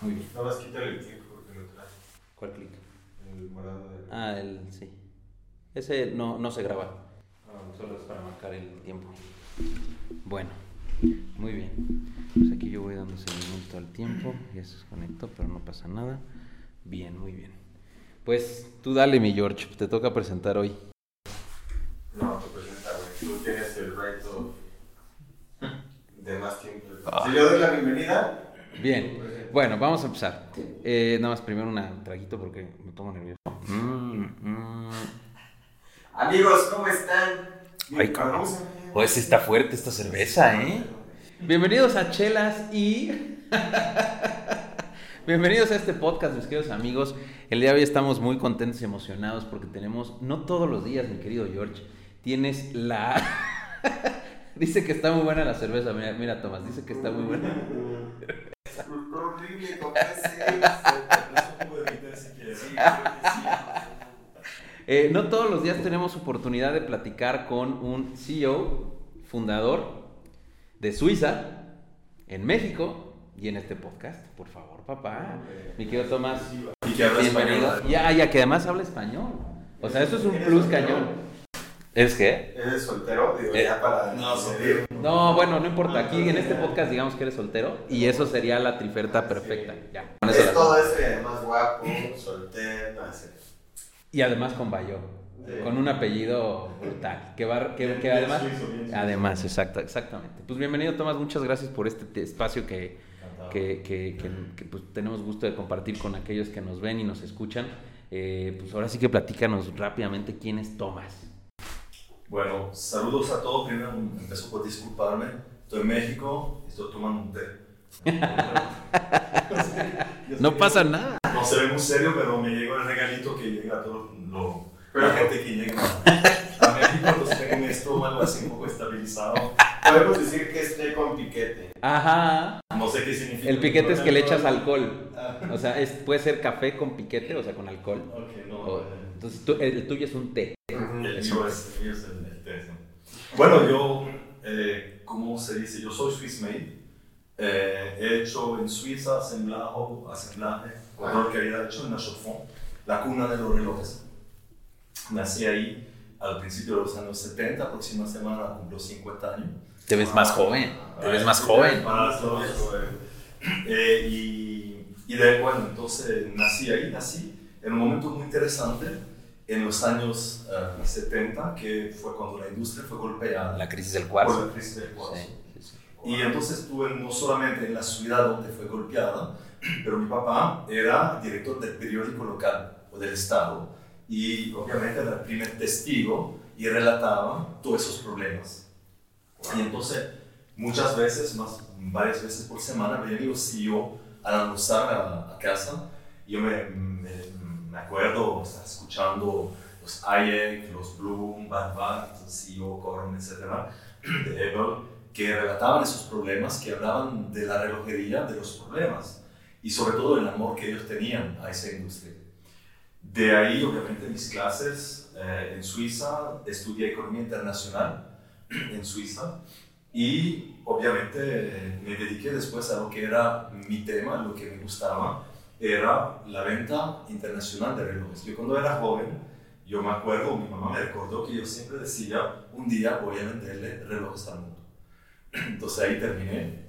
Muy bien. Nada más quítale el clic porque lo trae. ¿Cuál clic? El morado de. Ah, el sí. Ese no, no se graba. Ah, solo es para marcar el tiempo. Bueno, muy bien. Pues aquí yo voy dando seguimiento al tiempo. Ya se desconectó, pero no pasa nada. Bien, muy bien. Pues tú dale, mi George. Te toca presentar hoy. No, te presenta, güey. Tú tienes el of- de más tiempo. Ah. Si le doy la bienvenida. Bien, bueno, vamos a empezar. Eh, nada más primero un traguito porque me pongo nervioso. Mm, mm. Amigos, ¿cómo están? Ay, cabrón. Pues está fuerte esta cerveza, ¿eh? Bienvenidos a Chelas y... Bienvenidos a este podcast, mis queridos amigos. El día de hoy estamos muy contentos y emocionados porque tenemos, no todos los días, mi querido George, tienes la... dice que está muy buena la cerveza, mira, mira Tomás, dice que está muy buena. Horrible, ¿cómo es Eh, no todos los días tenemos oportunidad de platicar con un CEO, fundador de Suiza, en México y en este podcast. Por favor, papá. Mi querido Tomás, Y que habla bienvenido. español. Ya, ya, que además habla español. O sea, eso es un ¿Eres plus cañón. ¿Es qué? ¿Eres soltero? Digo, Eh, ya para. no. No, bueno, no importa. Aquí en este podcast digamos que eres soltero y eso sería la triferta perfecta. Ya. con eso Es todo eso y además guapo, soltero, no sé. Y además con Bayo. Sí. Con un apellido brutal. Que, va, que, que Bien además. suizo, bien suizo. Además, exacto, exactamente. Pues bienvenido, Tomás. Muchas gracias por este te- espacio que, que, que- que- que, pues, tenemos gusto de compartir con aquellos que nos ven y nos escuchan. Eh, pues ahora sí que platícanos rápidamente quién es Tomás. Bueno, saludos a todos. Primero empiezo por disculparme. Estoy en México y estoy tomando un té. No pasa nada. No se ve muy serio, pero me llegó el regalito que llega a toda la gente que llega a México. Entonces tengo mi estómago así un poco estabilizado. Podemos decir que es té con piquete. Ajá. No sé qué significa. El piquete es que le echas alcohol. Ah, O sea, es, puede ser café con piquete, o sea, con alcohol. ok, no. O- eh, entonces tú- el tuyo es un té. El mío es, el mío es el, el té. Bueno, yo, eh, ¿cómo se dice? Yo soy Swiss made. Eh, he hecho en Suiza asemblaje, asemblaje control de calidad hecho en la Chaux-de-Fonds, la cuna de los relojes. Nací ahí al principio de los años 70, la próxima semana cumplo 50 años. Te ves más joven. Te ves más joven. Para todos. Eh, y, y de bueno, entonces nací ahí, nací en un momento muy interesante en los años eh, 70, que fue cuando la industria fue golpeada La crisis del por cuarzo. la crisis del cuarzo. Sí, sí, sí. Y entonces estuve no solamente en la ciudad donde fue golpeada, pero mi papá era director del periódico local o del estado y obviamente era el primer testigo y relataba todos esos problemas. Y entonces muchas veces, más varias veces por semana, venían los CEO a almorzar a, a casa. Yo me, me, me acuerdo estar escuchando los Hayek, los Bloom, el CEO, Corum, etcétera, de Ebel, que relataban esos problemas, que hablaban de la relojería, de los problemas y sobre todo el amor que ellos tenían a esa industria. De ahí, obviamente, mis clases eh, en Suiza, estudié economía internacional en Suiza y obviamente eh, me dediqué después a lo que era mi tema, lo que me gustaba, era la venta internacional de relojes. Yo cuando era joven, yo me acuerdo, mi mamá me recordó que yo siempre decía, un día voy a venderle relojes al mundo. Entonces ahí terminé.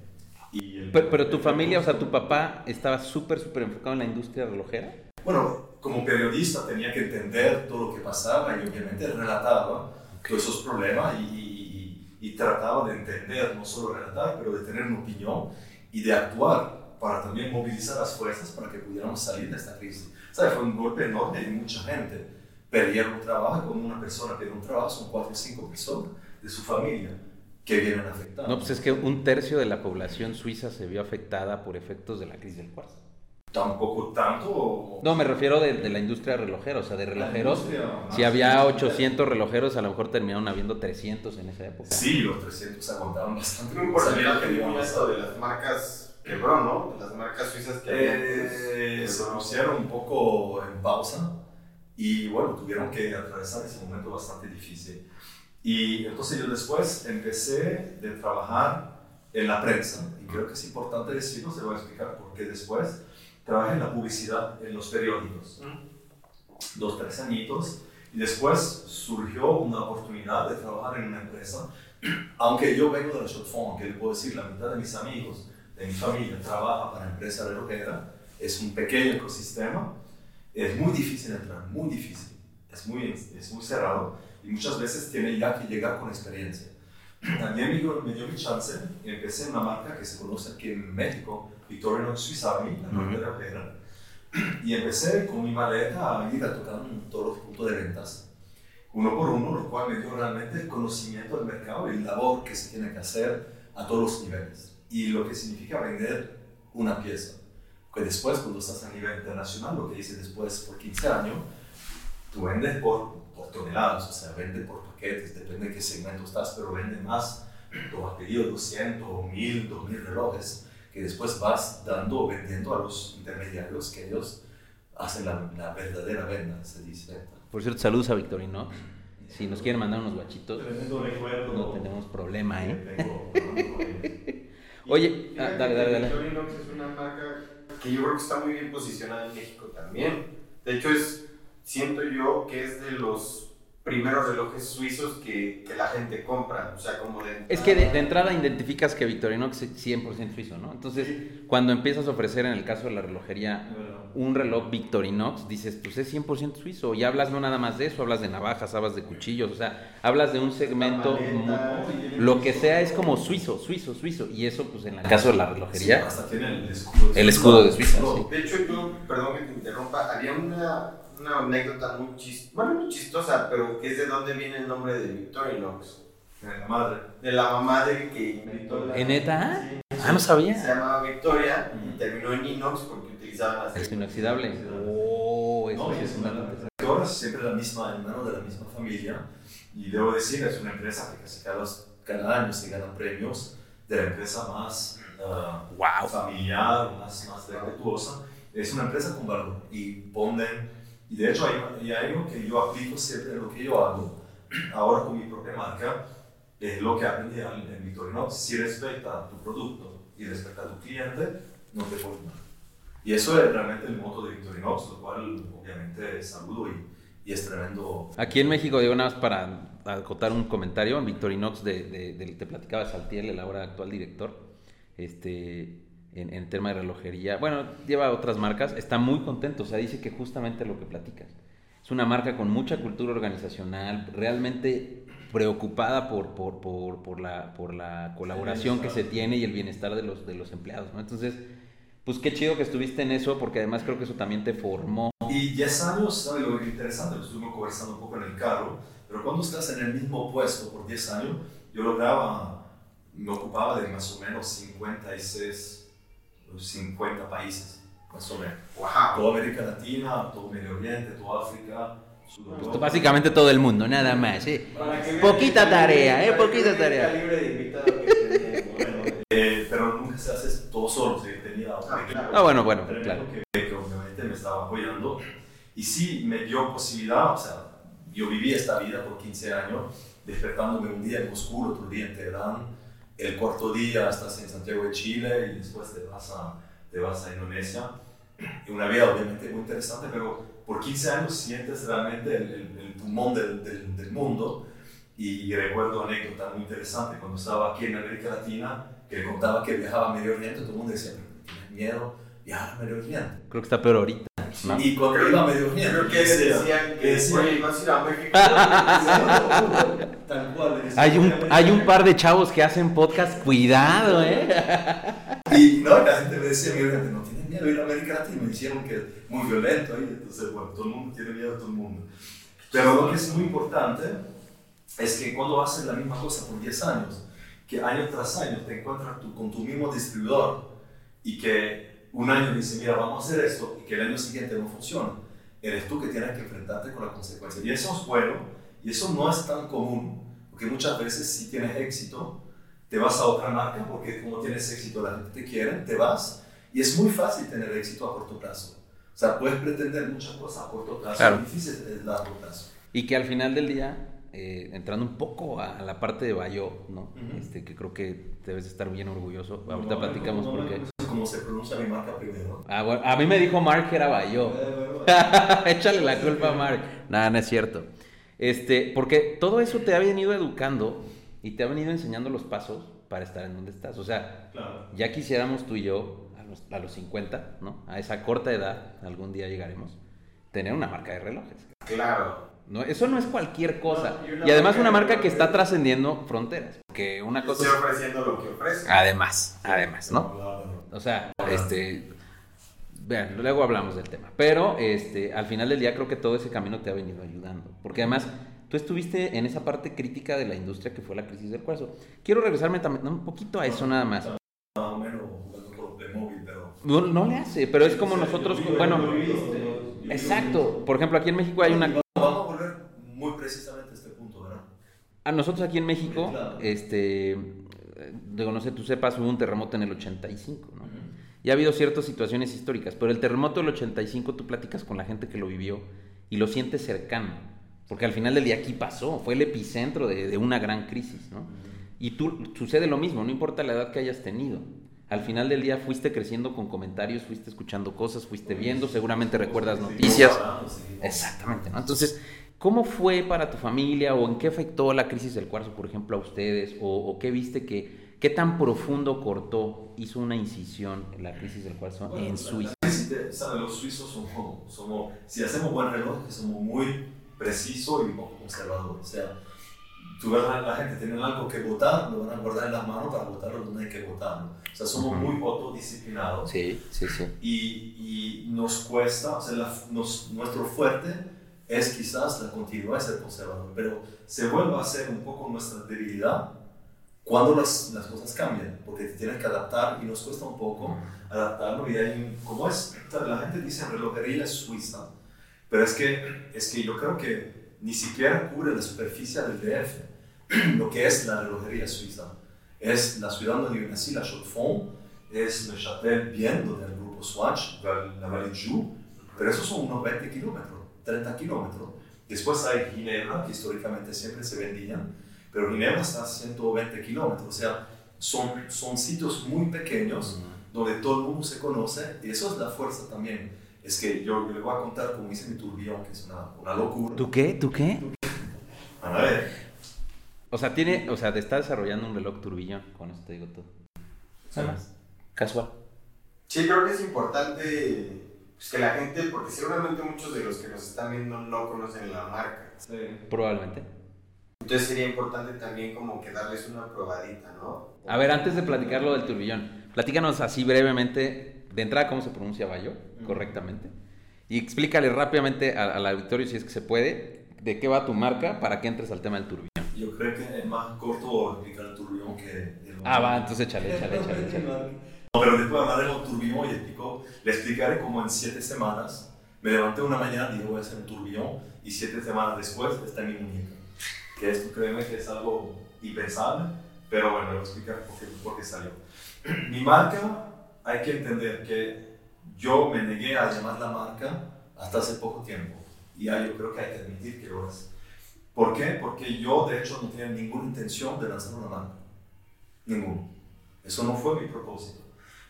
Y el- Pero, pero tu familia, o sea, tu papá estaba súper, súper enfocado en la industria relojera. Bueno, como periodista tenía que entender todo lo que pasaba y obviamente relataba todos esos problemas y, y- y trataba de entender, no solo relatar, pero de tener una opinión y de actuar para también movilizar las fuerzas para que pudiéramos salir de esta crisis. ¿Sabes? Fue un golpe enorme y mucha gente perdieron un trabajo. Cuando una persona pierde un trabajo, son cuatro o cinco personas de su familia que vienen afectadas. No, pues es que un tercio de la población suiza se vio afectada por efectos de la crisis del cuarzo. Tampoco tanto. No, me refiero de, de la industria relojera, o sea, de relojeros. industria Si había 800 relojeros, a lo mejor terminaron habiendo 300 en esa época. Sí, los 300 aguantaban bastante. Un porcentaje Sabían que alto de las marcas quebró, ¿no? Las marcas suizas que. Eh, se pusieron un poco en pausa y bueno, tuvieron que atravesar ese momento bastante difícil. Y entonces yo después empecé de trabajar en la prensa, y creo que es importante decirlo, se lo voy a explicar porque después trabajé en la publicidad en los periódicos, dos, tres añitos, y después surgió una oportunidad de trabajar en una empresa, aunque yo vengo de la short form, que le puedo decir, la mitad de mis amigos, de mi familia, trabaja para empresa relojera, es un pequeño ecosistema, es muy difícil entrar, muy difícil, es muy, es muy cerrado, y muchas veces tiene ya que llegar con experiencia. También me dio mi chance, empecé en una marca que se conoce aquí en México, Victorinox Swiss Army, la marca de la pera, y empecé con mi maleta a ir a tocar todos los puntos de ventas, uno por uno, lo cual me dio realmente el conocimiento del mercado y la labor que se tiene que hacer a todos los niveles, y lo que significa vender una pieza. Que después, cuando estás a nivel internacional, lo que hice después por 15 años, tú vendes por, por toneladas, o sea, vendes por paquetes, depende de qué segmento estás, pero vende más. Tú has pedido 200, 1000, 2000 relojes que después vas dando o vendiendo a los intermediarios que ellos hacen la, la verdadera venta, se dice venta. Por cierto, saludos a Victorino. Si nos quieren mandar unos guachitos, no tenemos problema, ¿eh? Oye, ah, dale, dale, dale. Victorinox es una marca que yo creo que está muy bien posicionada en México también. De hecho, es, siento yo que es de los primeros relojes suizos que, que la gente compra. O sea, como de Es que de, de entrada identificas que Victorinox es 100% suizo, ¿no? Entonces, cuando empiezas a ofrecer, en el caso de la relojería, un reloj Victorinox, dices, pues es 100% suizo. Y hablas no nada más de eso, hablas de navajas, hablas de cuchillos, o sea, hablas de un segmento, muy- lo que sea es como suizo, suizo, suizo. Y eso, pues en el caso de la Sí, relojería, hasta tiene el escudo de El escudo de Suiza, sí. De hecho, yo, perdón que te interrumpa, había una, una anécdota muy chistosa, bueno, muy chistosa, pero que es de dónde viene el nombre de Victorinox. La madre. De la mamá de que inventó la... ¿En neta? Sí. Ah, no sabía. Se llamaba Victoria y Ujú. terminó en inox porque utilizaban las... es inoxidable. Oh, eso No, y es es una es siempre la misma, hermano de la misma familia. Y debo decir, es una empresa que casi cada, cada año se ganan premios de la empresa más ah, Wow. familiar, más, más respetuosa. Es una empresa con valor y ponen, y de hecho hay, y algo que yo aplico siempre en lo que yo hago, ahora con mi propia marca, es lo que aprendí en Victorinox. Si respeta tu producto y respeta a tu cliente, no te pones mal. Y eso es realmente el moto de Victorinox, lo cual obviamente saludo y, y es tremendo. Aquí en México, digo nada más para acotar un comentario, en Victorinox, de, de, de- te platicaba Saltiel, el ahora actual director, este, en, en tema de relojería, bueno, lleva otras marcas, está muy contento, o sea, dice que justamente lo que platicas. Es una marca con mucha cultura organizacional, realmente preocupada por, por, por, por la, por la colaboración que se tiene y el bienestar de los, de los empleados, ¿no? Entonces, pues qué chido que estuviste en eso, porque además creo que eso también te formó. Y 10 años, ¿sabes lo interesante? Lo estuvimos conversando un poco en el carro, pero cuando estás en el mismo puesto por 10 años, yo lograba, me ocupaba de más o menos 56, 50 países, más o menos. ¡Wow! Toda América Latina, todo Medio Oriente, toda África, Sudamérica. Pues, Básicamente todo el mundo, nada más, ¿eh? Poquita tarea, ¿eh? Poquita tarea. Eh, pero nunca se hace todo solo, sea, tenía Ah, claro. Ah, bueno, bueno, claro. que, que obviamente me estaba apoyando. Y sí, me dio posibilidad, o sea, yo viví esta vida por 15 años, despertándome un día en Moscú, otro día en Teherán, el cuarto día estás en Santiago de Chile y después te vas a, te vas a Indonesia. Y una vida obviamente muy interesante, pero por 15 años sientes realmente el, el, el pulmón del, del, del mundo. Y recuerdo anécdota muy interesante cuando estaba aquí en América Latina, que contaba que viajaba a Medio Oriente, todo el mundo decía, ¿tienes miedo viajar a Medio Oriente? Creo que está peor ahorita. ¿no? Y cuando iba a Medio Oriente, Creo que decía- decían que decía- oye, vas a ir a México. Tal cual. Hay un, "Medio hay un Oriente". par de chavos que hacen podcast, cuidado, ¿eh? Y no, la gente me decía, Medio Oriente, no tienes miedo de ir a América Latina. Me dijeron que es muy violento ahí. Entonces, bueno, todo el mundo tiene miedo todo el mundo. Pero lo que es muy importante es que cuando haces la misma cosa por 10 años, que año tras año te encuentras tú con tu mismo distribuidor y que un año dice, mira, vamos a hacer esto y que el año siguiente no funciona, eres tú que tienes que enfrentarte con la consecuencia. Y eso es bueno y eso no es tan común, porque muchas veces si tienes éxito, te vas a otra marca porque como tienes éxito la gente te quiere, te vas y es muy fácil tener éxito a corto plazo. O sea, puedes pretender muchas cosas a corto plazo, Claro. es difícil a largo plazo. Y que al final del día, eh, entrando un poco a, la parte de Bayo, ¿no? este, que creo que debes estar bien orgulloso. Ahorita platicamos por qué. ¿Cómo se pronuncia mi marca primero? Ah, bueno, a mí me dijo Mark que era Bayo. Échale la culpa a Mark. Nada, no es cierto. Este, porque todo eso te ha venido educando y te ha venido enseñando los pasos para estar en donde estás. O sea, ya quisiéramos tú y yo, a los, a los 50, ¿no? A esa corta edad, algún día llegaremos, tener una marca de relojes. Claro. No, eso no es cualquier cosa. y, además una marca que está trascendiendo fronteras. Que una cosa... Está ofreciendo lo que ofrece. Además, además, ¿no? O sea, este... Vean, luego hablamos del tema. Pero este, al final del día creo que todo ese camino te ha venido ayudando. Porque además tú estuviste en esa parte crítica de la industria que fue la crisis del cuarzo. Quiero regresarme también un poquito a eso nada más. Menos móvil, pero... No, no le hace, pero es como nosotros, bueno... Exacto. Por ejemplo, aquí en México hay una muy precisamente este punto, ¿verdad? A nosotros aquí en México, este, digo, no sé, tú sepas, hubo un terremoto en el 85, ¿no? Y ha habido ciertas situaciones históricas, pero el terremoto del 85 tú platicas con la gente que lo vivió y lo sientes cercano, porque al final del día aquí pasó, fue el epicentro de, de una gran crisis, ¿no? Y tú sucede lo mismo, no importa la edad que hayas tenido. Al final del día fuiste creciendo con comentarios, fuiste escuchando cosas, fuiste viendo, seguramente recuerdas noticias. Exactamente, ¿no? Entonces, ¿Cómo fue para tu familia o en qué afectó la crisis del cuarzo, por ejemplo, a ustedes? ¿O, qué viste que, qué tan profundo cortó, hizo una incisión en la crisis del cuarzo en Suiza? Los suizos somos, somos, si hacemos buen reloj, somos muy precisos y poco conservadores. O sea, tú ves a la gente tiene algo que votar, lo van a guardar en las manos para votarlo donde hay que votarlo. O sea, somos muy autodisciplinados. Sí, sí, sí. Y, y nos cuesta, o sea, nos, nuestro fuerte es quizás la continuidad de ser conservador, pero se vuelve a ser un poco nuestra debilidad cuando las, las cosas cambian, porque te tienes que adaptar y nos cuesta un poco adaptarlo. Y hay, como es, la gente dice relojería suiza, pero es que, es que yo creo que ni siquiera cubre la superficie del DF, lo que es la relojería suiza. Es la ciudad donde yo nací, la Chaux-de-Fonds, es Le Châtel Bien, donde el grupo Swatch, la Vallée Joux, pero esos son unos 20 kilómetros. 30 kilómetros. Después hay Ginebra, que históricamente siempre se vendían, pero Ginebra está a 120 kilómetros. O sea, son, son sitios muy pequeños donde todo el mundo se conoce y eso es la fuerza también. Es que yo, le voy a contar cómo hice mi turbillón, que es una, una locura. ¿Tú qué? ¿Tú qué? A ver. O sea, tiene, o sea, te está desarrollando un reloj turbillón, con eso te digo todo. Nada más. Casual. Sí, creo que es importante pues que la gente, porque seguramente muchos de los que nos están viendo no conocen la marca. Sí. Probablemente. Entonces sería importante también como que darles una probadita, ¿no? A ver, antes de platicar lo del turbillón, platícanos así brevemente, de entrada, cómo se pronuncia Bayo correctamente. Y explícale rápidamente al, auditorio, si es que se puede, de qué va tu marca para que entres al tema del turbillón. Yo creo que es más corto explicar el turbillón que... El ah, va, entonces échale, échale, échale. échale. pero después hablaré un turbillón y explico, le explicaré cómo en siete semanas me levanté una mañana y dije voy a hacer un turbillón y siete semanas después está en mi muñeca. Que esto créeme que es algo impensable, pero bueno, voy a explicar por qué, por qué salió. Mi marca, hay que entender que yo me negué a llamar la marca hasta hace poco tiempo. Y ya yo creo que hay que admitir que lo es. ¿Por qué? Porque yo de hecho no tenía ninguna intención de lanzar una marca. Ninguno. Eso no fue mi propósito.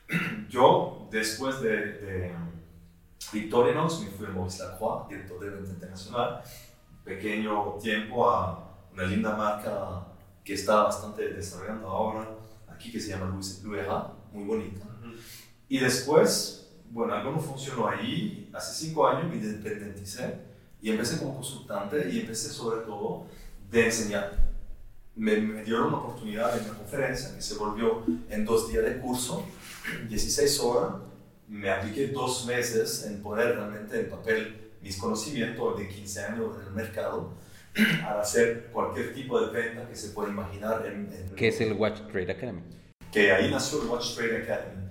yo, después de, de Victorinox, me fui a Maurice Lacroix, director de venta internacional. Pequeño tiempo a una linda marca que está bastante desarrollando ahora aquí, que se llama Louis muy bonita. Y después, bueno, algo no funcionó ahí. Hace cinco años me independicé y empecé como consultante y empecé sobre todo de enseñar. Me, me dieron una oportunidad en una conferencia que se volvió en dos días de curso 16 horas, me apliqué dos meses en poner realmente en papel mis conocimientos de 15 años en el mercado para hacer cualquier tipo de venta que se pueda imaginar. En, ¿Qué es el Watch Trade Academy? Que ahí nació el Watch Trade Academy,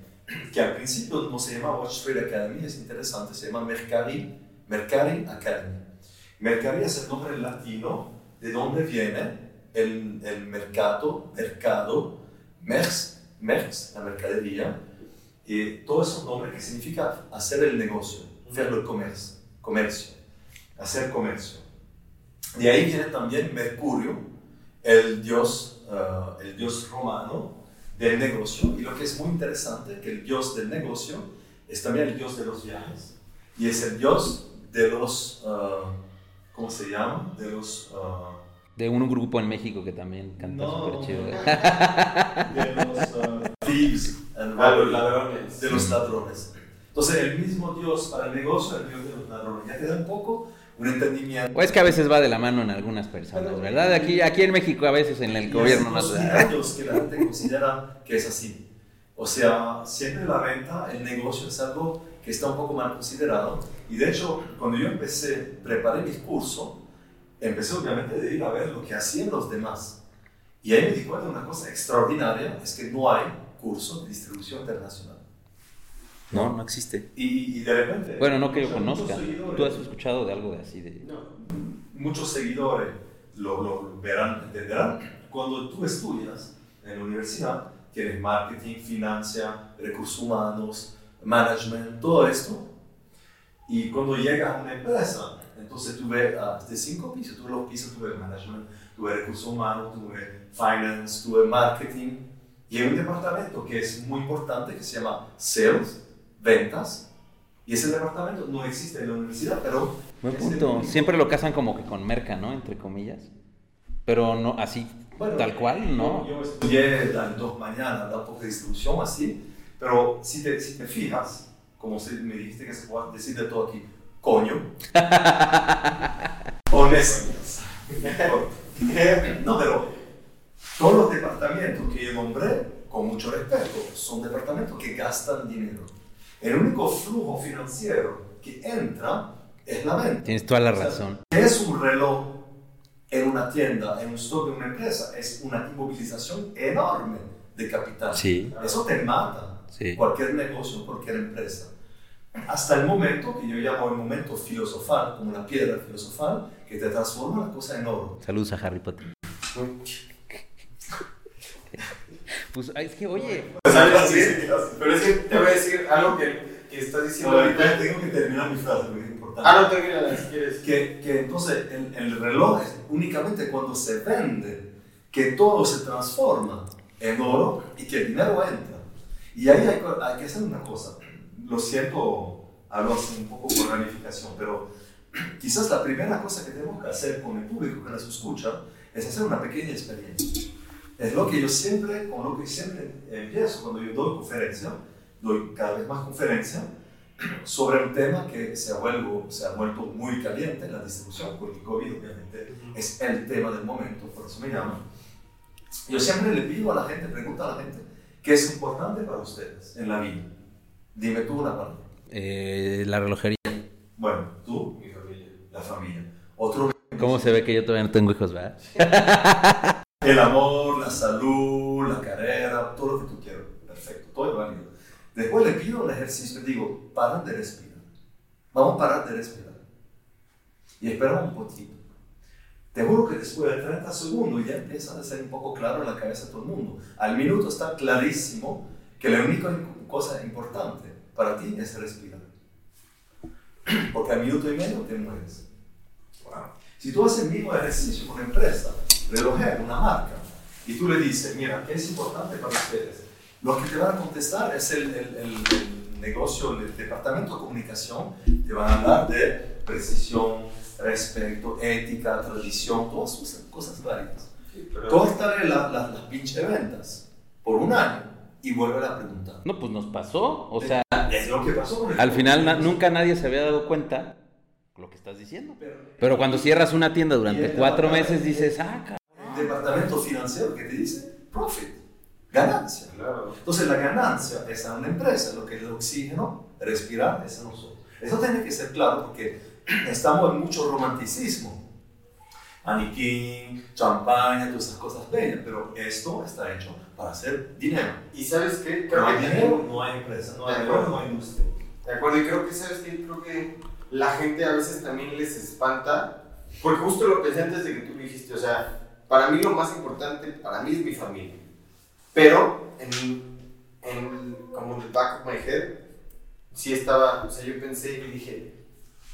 que al principio no se llama Watch Trade Academy, es interesante, se llama Mercari, Mercari Academy. Mercari es el nombre latino de donde viene el, el mercado, mercado, MERS, Merx, la mercadería, y todo eso nombre que significa hacer el negocio, hacer el comercio, comercio, hacer comercio. De ahí viene también Mercurio, el dios, uh, el dios romano del negocio. Y lo que es muy interesante, que el dios del negocio es también el dios de los viajes. Y es el dios de los, uh, ¿cómo se llama? De los... Uh, de un grupo en México que también canta No, súper chido. de los thieves, and Ah, ladrones. de los ladrones. Entonces, el mismo Dios para el negocio, el Dios de los ladrones. Ya te da un poco un entendimiento. O es que a veces va de la mano en algunas personas, Pero- ¿verdad? Aquí, aquí en México a veces en el Y gobierno los años que la gente considera que es así. O sea, siempre la venta, el negocio es algo que está un poco mal considerado. Y de hecho, cuando yo empecé, preparé mi curso, empecé obviamente de ir a ver lo que hacían los demás. Y ahí me di cuenta de una cosa extraordinaria, es que no hay curso de distribución internacional. No, no existe. Y, y de repente... Bueno, no que yo conozca. ¿Tú has escuchado de algo de así? De... No. muchos seguidores lo, lo verán, entenderán. Cuando tú estudias en la universidad, tienes marketing, financia, recursos humanos, management, todo esto. Y cuando llegas a una empresa, entonces tú ves ah, de cinco pisos, tú ves los pisos, tú ves management, tú ves recursos humanos, tú ves finance, tú ves marketing. Y hay un departamento que es muy importante que se llama sales, ventas. Y ese departamento no existe en la universidad, pero Buen punto. Siempre lo casan como que con merca, ¿no? Entre comillas. Pero no, así, Bueno, tal cual, ¿no? Yo, estudié las dos mañanas, poco de distribución así, pero si te, si te fijas, como se, me dijiste que se puede decir de todo aquí, coño, honestos. no, pero todos los departamentos que yo nombré, con mucho respeto, son departamentos que gastan dinero. El único flujo financiero que entra es la venta. Tienes toda la O sea, razón. ¿qué es un reloj en una tienda, en un stock de una empresa? Es una inmovilización enorme de capital. Sí, Eso te mata. sí. Cualquier negocio, cualquier empresa. Hasta el momento que yo llamo el momento filosofal, como la piedra filosofal, que te transforma la cosa en oro. Saludos a Harry Potter. Pues es que, oye, ¿Sabes qué? Pero es que te voy a decir algo que, que estás diciendo ahorita. tengo que terminar mi frase, porque es importante. Ah, no, termina si quieres. que, que entonces el, el reloj es únicamente cuando se vende que todo se transforma en oro y que el dinero entra. Y ahí hay, hay que hacer una cosa. Lo siento, hablo así un poco por ramificación, pero quizás la primera cosa que tenemos que hacer con el público que nos escucha es hacer una pequeña experiencia. Es lo que yo siempre, con lo que siempre empiezo cuando yo doy conferencia, doy cada vez más conferencia, sobre un tema que se ha, vuelto, se ha vuelto muy caliente en la distribución, porque COVID obviamente es el tema del momento, por eso me llaman. Yo siempre le pido a la gente, pregunto a la gente, ¿qué es importante para ustedes en la vida? Dime tú una palabra. eh, la relojería. Bueno, tú, Mi familia. la familia. Otro, ¿Cómo se ve que yo todavía no tengo hijos, verdad? el amor, la salud, la carrera, todo lo que tú quieras. Perfecto, todo es válido. Después le pido un ejercicio, digo, para de respirar. Vamos a parar de respirar. Y esperamos un poquito. Te juro que después de 30 segundos ya empieza a ser un poco claro en la cabeza de todo el mundo. Al minuto está clarísimo que la única cosa importante para ti es respirar. Porque al minuto y medio te mueres. Si tú haces el mismo ejercicio con una empresa, relojero, una marca, y tú le dices, mira, ¿qué es importante para ustedes? Lo que te van a contestar es el, el- el- el negocio, el departamento de comunicación, te van a hablar de precisión, respeto, ética, tradición, todas esas cosas válidas. Sí, Córtale la- la- las pinche ventas por un año y vuelve a preguntar. No, pues nos pasó. O sea, Es lo que pasó con el al final na- nunca nadie se había dado cuenta lo que estás diciendo. Pero- Pero cuando cierras una tienda durante cuatro meses dices, ah, departamento financiero que te dice profit, ganancia. Claro. Entonces la ganancia es a una empresa, lo que es el oxígeno, respirar es a nosotros. Eso tiene que ser claro porque estamos en mucho romanticismo. Aniquín, champaña, todas esas cosas bellas, pero esto está hecho para hacer dinero. ¿Y sabes qué? No Creo hay que dinero, no hay empresa, no hay dinero, no hay industria. De acuerdo, y creo que, ¿sabes qué? Creo que la gente a veces también les espanta, porque justo lo pensé antes de que tú lo dijiste, o sea, para mí lo más importante, para mí es mi familia, pero en, en como en el back of my head, sí estaba, o sea, yo pensé y dije,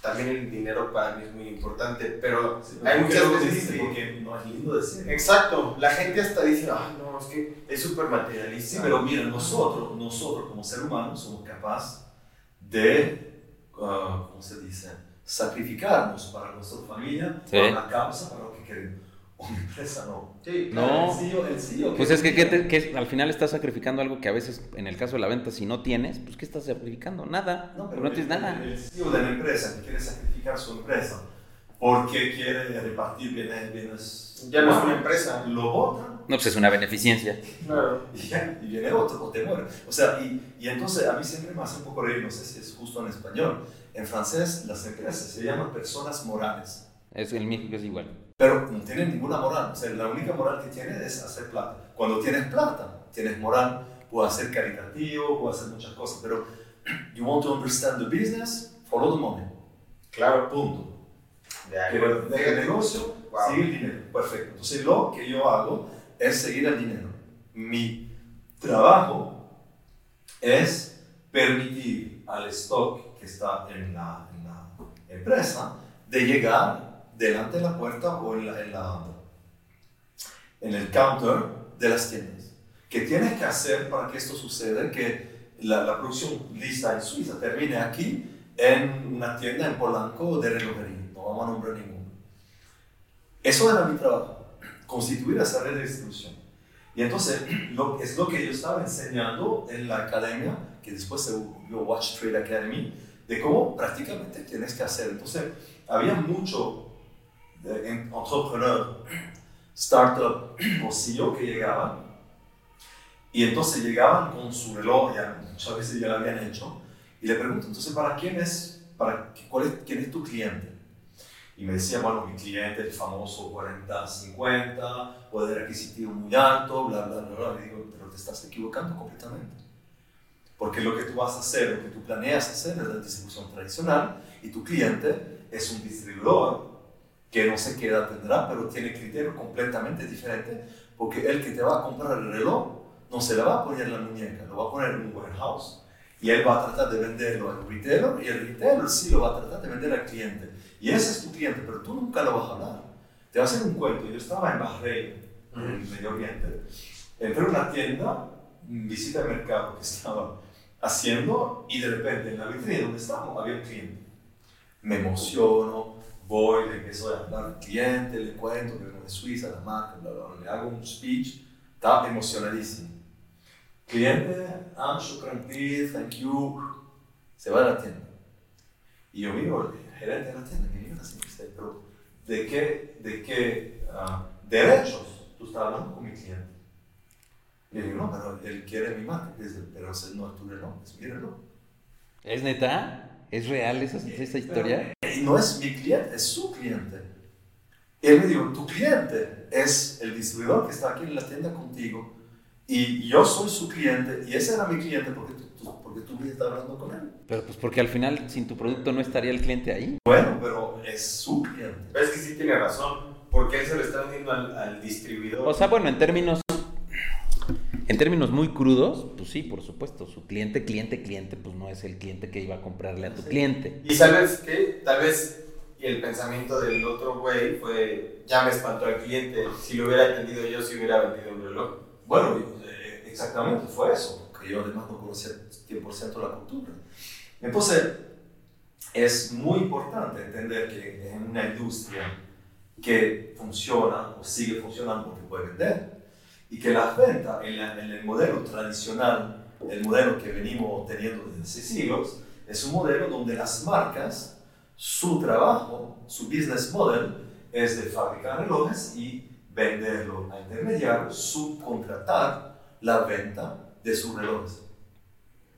también el dinero para mí es muy importante, pero Sí, hay muchas veces que... porque no es lindo decir. Exacto, la gente hasta dice, ay no, es que es súper materialista. Sí, pero mira, nosotros, nosotros como ser humano somos capaces de, ah, ¿cómo se dice? Sacrificarnos para nuestra familia, Sí. para la causa, para lo que queremos. Una empresa no. Sí, No. El CEO, el CEO Pues es que, ¿qué te- qué- al final estás sacrificando algo que a veces, en el caso de la venta, si no tienes, pues ¿qué estás sacrificando? Nada. No, pero no el- tienes nada. El CEO de la empresa que quiere sacrificar su empresa porque quiere repartir bienes, bienes Ya no es una empresa. lo votan No, pues es una beneficencia. Claro. y, viene otro o te muere. O sea, y, y entonces a mí siempre me hace un poco reír, no sé si es justo en español. En francés las empresas se llaman personas morales, Es, en México es igual. pero no tienen ninguna moral. O sea, la única moral que tienen es hacer plata. Cuando tienes plata, tienes moral, puedes ser caritativo, puedes hacer muchas cosas, pero you want to understand the business, follow the money. Claro. Punto. De Que acuerdo. deja el negocio, Wow. sigue el dinero. Perfecto. Entonces lo que yo hago es seguir el dinero. Mi trabajo es permitir al stock que está en la, en la empresa de llegar delante de la puerta o en, la, en, la- en el counter de las tiendas. ¿Qué tienes que hacer para que esto suceda? Que la, la producción lista en Suiza termine aquí en una tienda en Polanco de relojería. No vamos a nombrar ninguno. Eso era mi trabajo, constituir esa red de distribución. Y entonces lo, es lo que yo estaba enseñando en la academia, que después se volvió Watch Trade Academy, de cómo prácticamente tienes que hacer. Entonces había mucho de en- entrepreneur, startup o CEO que llegaban y entonces llegaban con su reloj, ya muchas veces ya lo habían hecho, y le pregunto, entonces, ¿para quién es, para, cuál es, quién es tu cliente? Y me decía, bueno, mi cliente, el famoso 40-50, poder adquisitivo muy alto, bla, bla, bla, bla. Y digo, pero te estás equivocando completamente. Porque lo que tú vas a hacer, lo que tú planeas hacer es la distribución tradicional y tu cliente es un distribuidor que no sé qué edad tendrá, pero tiene criterios completamente diferentes, porque el que te va a comprar el reloj no se le va a poner en la muñeca, lo va a poner en un warehouse. Y él va a tratar de venderlo al retailer y el retailer sí lo va a tratar de vender al cliente. Y ese es tu cliente, pero tú nunca lo vas a hablar. Te va a hacer un cuento. Yo estaba en Bahrein, en el Medio Oriente. Entré a una tienda, visita de mercado que estaba haciendo y de repente en la vitrina donde estábamos había un cliente. Me emociono, voy, le empiezo a hablar al cliente, le cuento que vengo de Suiza, la marca, bla, bla, bla, le hago un speech, está emocionadísimo. Cliente, ah, shukran, please, thank you, se va a la tienda. Y yo miro el gerente de la tienda, que mira así, dice, pero ¿de qué, de qué ah, derechos tú estás hablando con mi cliente? Y le digo, no, pero él quiere mi marca, dice, pero ese no es tu reloj, es mi reloj. ¿Es neta? ¿Es real esa, esa historia? Y no es mi cliente, es su cliente. Y él me dijo, tu cliente es el distribuidor que está aquí en la tienda contigo y yo soy su cliente y ese era mi cliente porque tú, tú- porque tú estás hablando con él. Pero pues porque al final sin tu producto no estaría el cliente ahí. Bueno, pero es su cliente. Pero es que sí tiene razón, porque él se lo está vendiendo al, al distribuidor. O sea, bueno, en términos en términos muy crudos, pues sí, por supuesto, su cliente, cliente, cliente, pues no es el cliente que iba a comprarle a tu cliente. Y sabes que tal vez el pensamiento del otro güey fue, ya me espantó al cliente, si lo hubiera atendido yo, si hubiera vendido un reloj. Bueno, eh, exactamente fue eso, porque yo además no conocía 100% la cultura. Entonces, es muy importante entender que en una industria que funciona o sigue funcionando porque puede vender, y que las ventas en, la- en el modelo tradicional, el modelo que venimos teniendo desde hace siglos, es un modelo donde las marcas, su trabajo, su business model, es de fabricar relojes y venderlo a intermediarios, subcontratar la venta de sus relojes.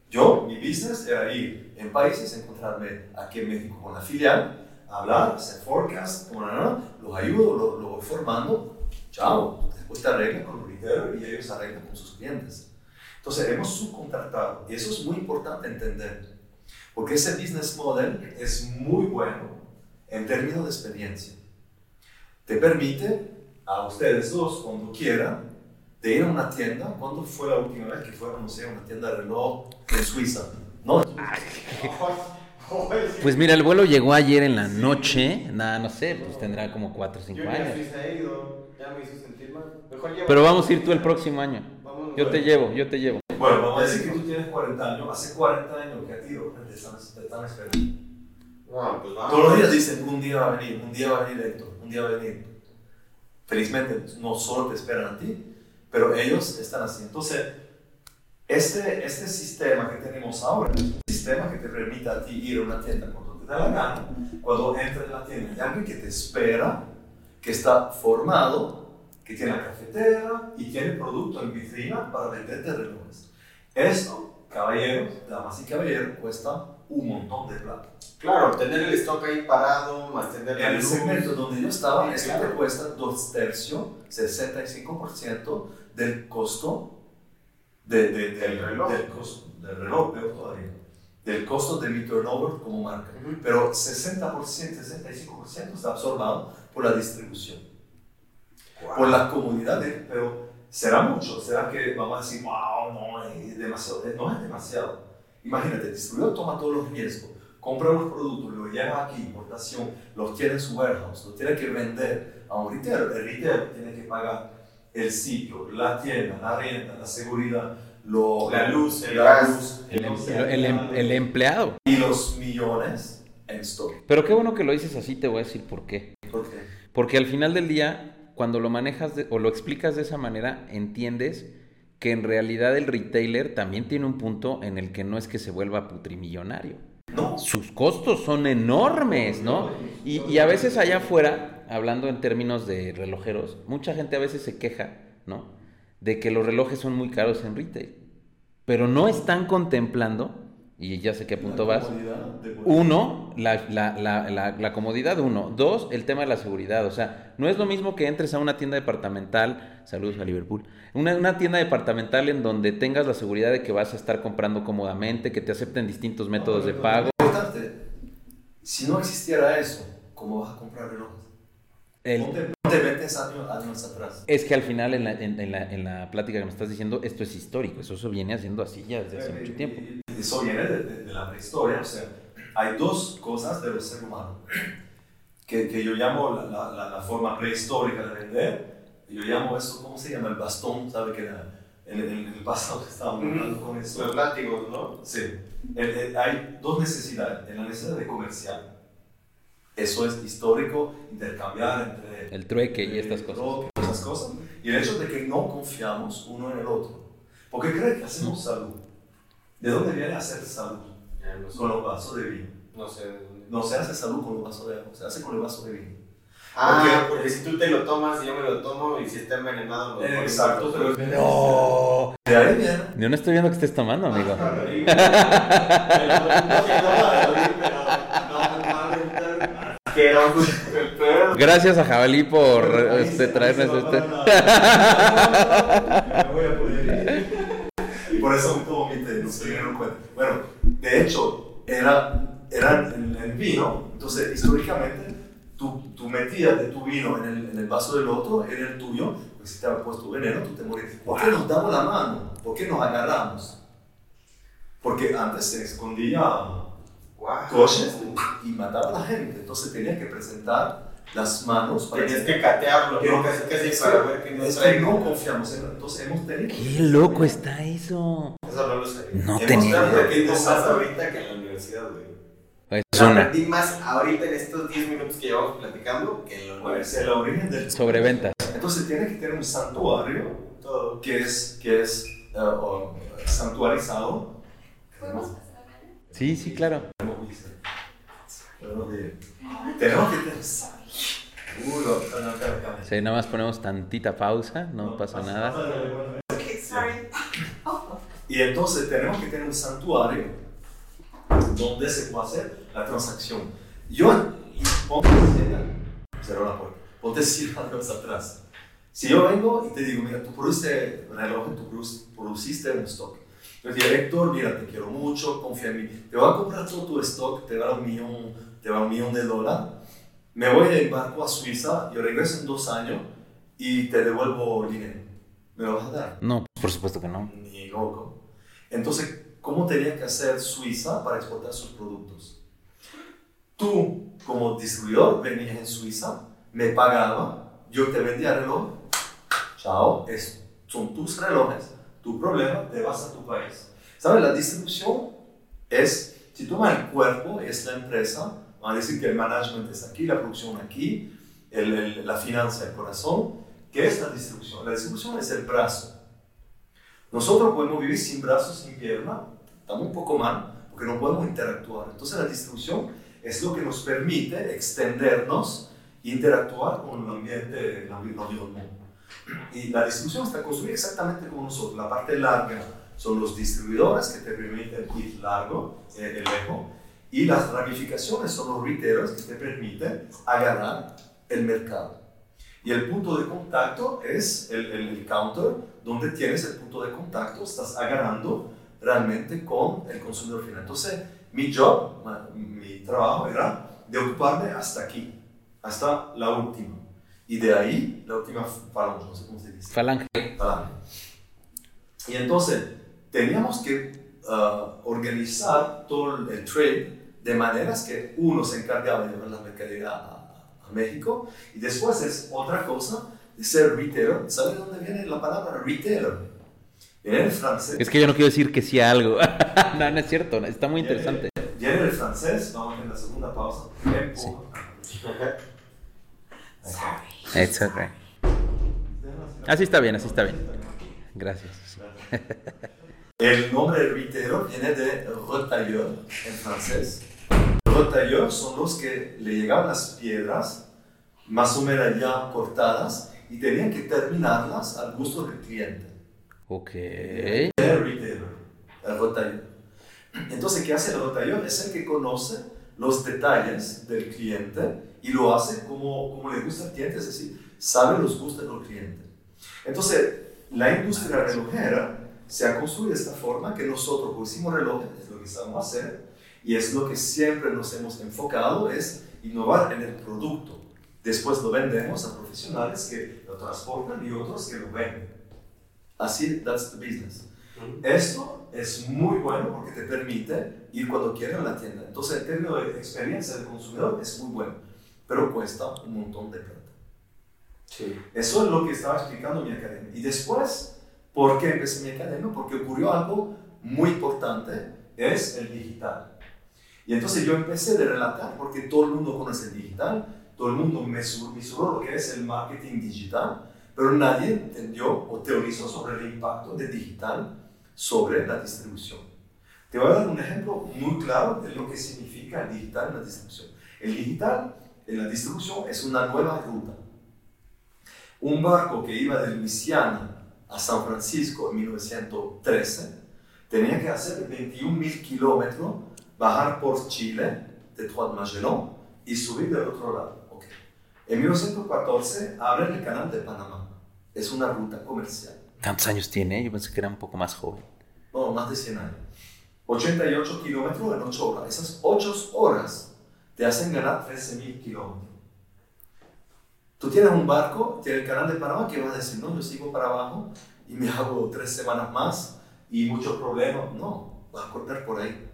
Yo, mi business era ir en países, encontrarme aquí en México con la filial, hablar, hacer forecast, los ayudo, los lo voy formando, chao, después te arreglan con retailers y ellos arreglan con sus clientes. Entonces, hemos subcontratado y eso es muy importante entender, porque ese business model es muy bueno en términos de experiencia. Te permite a ustedes dos, cuando quieran, de ir a una tienda. ¿Cuándo fue la última vez que fueron, no sé, a una tienda de reloj en Suiza? No, Pues mira, el vuelo llegó ayer en la noche. Nada, no sé, pues tendrá como 4 o 5 Yo ni a años. Ya me hizo sentir mal. Mejor lleva- Pero vamos a ir tú el próximo año. Vámonos. Yo te llevo, yo te llevo. Bueno, vamos a decir que tú tienes 40 años. Hace 40 años que a ti te están, te están esperando. Pues vamos. Todos los días dicen, un día va a venir, un día va a venir Héctor, un día va a venir. Felizmente no solo te esperan a ti, pero ellos están así. Entonces, este, este sistema que tenemos ahora es un sistema que te permite a ti ir a una tienda cuando te da la gana. Cuando entres en la tienda hay alguien que te espera, que está formado, que tiene la cafetera y tiene producto en vitrina para venderte relojes. Esto, caballeros, damas y caballeros, cuesta un montón de plata. Claro, tener el stock ahí parado, más tener En el segmento donde yo estaba, Sí, esto claro. te cuesta dos tercios, 65% del costo de, de- del, Del reloj. Del costo, del reloj, todavía. Del costo de mi turnover como marca. Ujú. Pero 60%, 65% está absorbado por la distribución, por la comodidad. de- pero será mucho, será que vamos a decir, wow, no es demasiado. No es demasiado. Imagínate, el distribuidor toma todos los riesgos, compra los productos, los lleva aquí, importación, los tiene en su warehouse, los tiene que vender a un retailer. El retailer tiene que pagar el sitio, la tienda, la renta, la seguridad, lo- La luz, el gas. luz, El, em- los- el em- el empleado. y los millones Pero qué bueno que lo dices así, te voy a decir por qué. ¿Por qué? Porque al final del día, cuando lo manejas de- o lo explicas de esa manera, entiendes que en realidad el retailer también tiene un punto en el que no es que se vuelva putrimillonario. No, Sus costos son enormes, ¿no? Y, y a veces allá afuera, hablando en términos de relojeros, mucha gente a veces se queja, ¿no? De que los relojes son muy caros en retail. Pero no están contemplando, y ya sé qué punto La vas, uno, la, la- la- la- comodidad, uno. Dos, el tema de la seguridad. O sea, no es lo mismo que entres a una tienda departamental, saludos a Liverpool, una, una tienda departamental en donde tengas la seguridad de que vas a estar comprando cómodamente, que te acepten distintos métodos de pago. Importante, si no existiera eso, ¿cómo vas a comprar relojes? El- Ponte, ponte 20 años, años atrás. es que al final, en la, en- en la- en la plática que me estás diciendo, esto es histórico. Eso, eso viene haciendo así ya desde hace mucho tiempo. Eso viene de, de- de la prehistoria. O sea, hay dos cosas de los seres humanos que, que yo llamo la, la- la- la forma prehistórica de vender. Yo llamo eso, ¿cómo se llama? El bastón, ¿sabe? Que la- en, en- en el pasado estábamos hablando con eso. Los látigos, ¿no? Sí. El- el- hay dos necesidades. La necesidad de comercial. Eso es histórico, intercambiar entre... El trueque y estas cosas. troque, esas cosas. Y el hecho de que no confiamos uno en el otro. ¿Por qué cree que hacemos salud? ¿De dónde viene hacer salud? Ya no sé. Con los vasos de vino. No sé de dónde. No se hace salud con los vasos de agua, se hace con el vaso de vino. Ah, Porque- porque si tú te lo tomas y yo me lo tomo y si está envenenado, lo Eh, exacto, pero No. de ahí viene. Yo no estoy viendo que estés tomando, amigo. Gracias a Jabalí por este, traernos este. Me voy a. Y por eso me tomo mi té, no se dieron cuenta. Bueno, de hecho, era, era en el vino, entonces históricamente tú, tú metías de tu vino en el, en el vaso del otro, en el tuyo, pues si te había puesto veneno, tú te morías. ¿Por qué nos damos la mano? ¿Por qué nos agarramos? Porque antes se escondía coches y mataba a la gente, entonces tenías que presentar las manos para Tienes que catearlo, que ¿no? Casi, casi para ver que no es que no confiamos en entonces hemos tenido Qué loco está eso. No lo. No tenía idea. más ahorita que en la universidad, güey. Es una. Aprendí más ahorita en estos 10 minutos que llevamos platicando que en la universidad. el origen del Sobreventas. Entonces tiene que tener un santuario Todo. que es, que es o- santuarizado. ¿Podemos pasar a ver? Sí, sí, claro. Tenemos que- tener. No, no. Sí, nada más ponemos tantita pausa, no pasa nada. Okay, sorry. Y entonces tenemos que tener un santuario donde se pueda hacer la transacción. Yo, y ponte, cerró la puerta, ponte 100 años atrás. Si yo vengo y te digo, mira, tú produciste reloj, tú produ- produciste un stock. Entonces, digo, Héctor, mira, te quiero mucho, confía en mí. Te voy a comprar todo tu stock, te va un millón, te va un millón de dólares. Me voy en barco a Suiza, yo regreso en dos años y te devuelvo el dinero. ¿Me lo vas a dar? No, por supuesto que no. Ni loco. Entonces, ¿cómo tenía que hacer Suiza para exportar sus productos? tú como distribuidor venías en Suiza, me pagaba, yo te vendía reloj, chao, es, son tus relojes, tu problema, te vas a tu país. ¿Sabes? La distribución es, si toma el cuerpo, es la empresa, van a decir que el management está aquí, la producción aquí, el, el, la finanza, el corazón. ¿Qué es la distribución? La distribución es el brazo. Nosotros podemos vivir sin brazos, sin pierna, estamos un poco mal, porque no podemos interactuar. Entonces la distribución es lo que nos permite extendernos e interactuar con el ambiente, el environment. Y la distribución está construida exactamente como nosotros. La parte larga son los distribuidores que te permiten ir largo, eh, lejos, y las ramificaciones son los retailers que te permiten agarrar el mercado. Y el punto de contacto es el, el, el, counter, donde tienes el punto de contacto, estás agarrando realmente con el consumidor final. Entonces, mi job, mi trabajo era de ocuparme hasta aquí, hasta la última. Y de ahí, la última falange, no sé cómo se dice. Falange. Falange. Y entonces, teníamos que uh, organizar todo el trade de maneras que uno se encargaba de llevar la mercadería a, México y después es otra cosa de ser retailer. ¿Sabe de dónde viene la palabra retailer? Viene del francés. Es que yo no quiero decir que sí a algo. no, no es cierto, está muy interesante. Viene, del francés, vamos en la segunda pausa. Sí. It's okay. Así está bien, así está bien. Gracias. El nombre de retailer viene de retailleur en francés. Retailleur son los que le llegaban las piedras, más o menos ya cortadas, y tenían que terminarlas al gusto del cliente. Ok. El retailer, el retailleur. Entonces, ¿qué hace el retailleur? Es el que conoce los detalles del cliente y lo hace como, como le gusta al cliente, es decir, sabe los gustos de los clientes. Entonces, la industria relojera se ha construido de esta forma que nosotros, como hicimos relojes, es lo que sabemos hacer y es lo que siempre nos hemos enfocado, es innovar en el producto. Después lo vendemos a profesionales que lo transportan y otros que lo venden. Así, that's the business. Esto es muy bueno porque te permite ir cuando quieras a la tienda. Entonces, el término de experiencia del consumidor es muy bueno, pero cuesta un montón de plata. Sí. Eso es lo que estaba explicando mi academia. Y después, ¿por qué empecé mi academia? Porque ocurrió algo muy importante, es el digital. Y entonces yo empecé de relatar, porque todo el mundo conoce el digital, todo el mundo mesuró lo que es el marketing digital, pero nadie entendió o teorizó sobre el impacto de digital sobre la distribución. Te voy a dar un ejemplo muy claro de lo que significa el digital en la distribución. El digital en la distribución es una nueva ruta. Un barco que iba de Luisiana a San Francisco en 1913 tenía que hacer 21.000 kilómetros, bajar por Chile, de Trois de Magellan, y subir del otro lado. Okay. En 1914 abren el canal de Panamá. Es una ruta comercial. ¿Cuántos años tiene? Yo pensé que era un poco más joven. No, más de 100 años. 88 kilómetros en 8 horas. Esas 8 horas te hacen ganar 13.000 kilómetros. Tú tienes un barco, tienes el canal de Panamá, que vas a decir, no, yo sigo para abajo y me hago tres semanas más y muchos problemas. No, vas a cortar por ahí.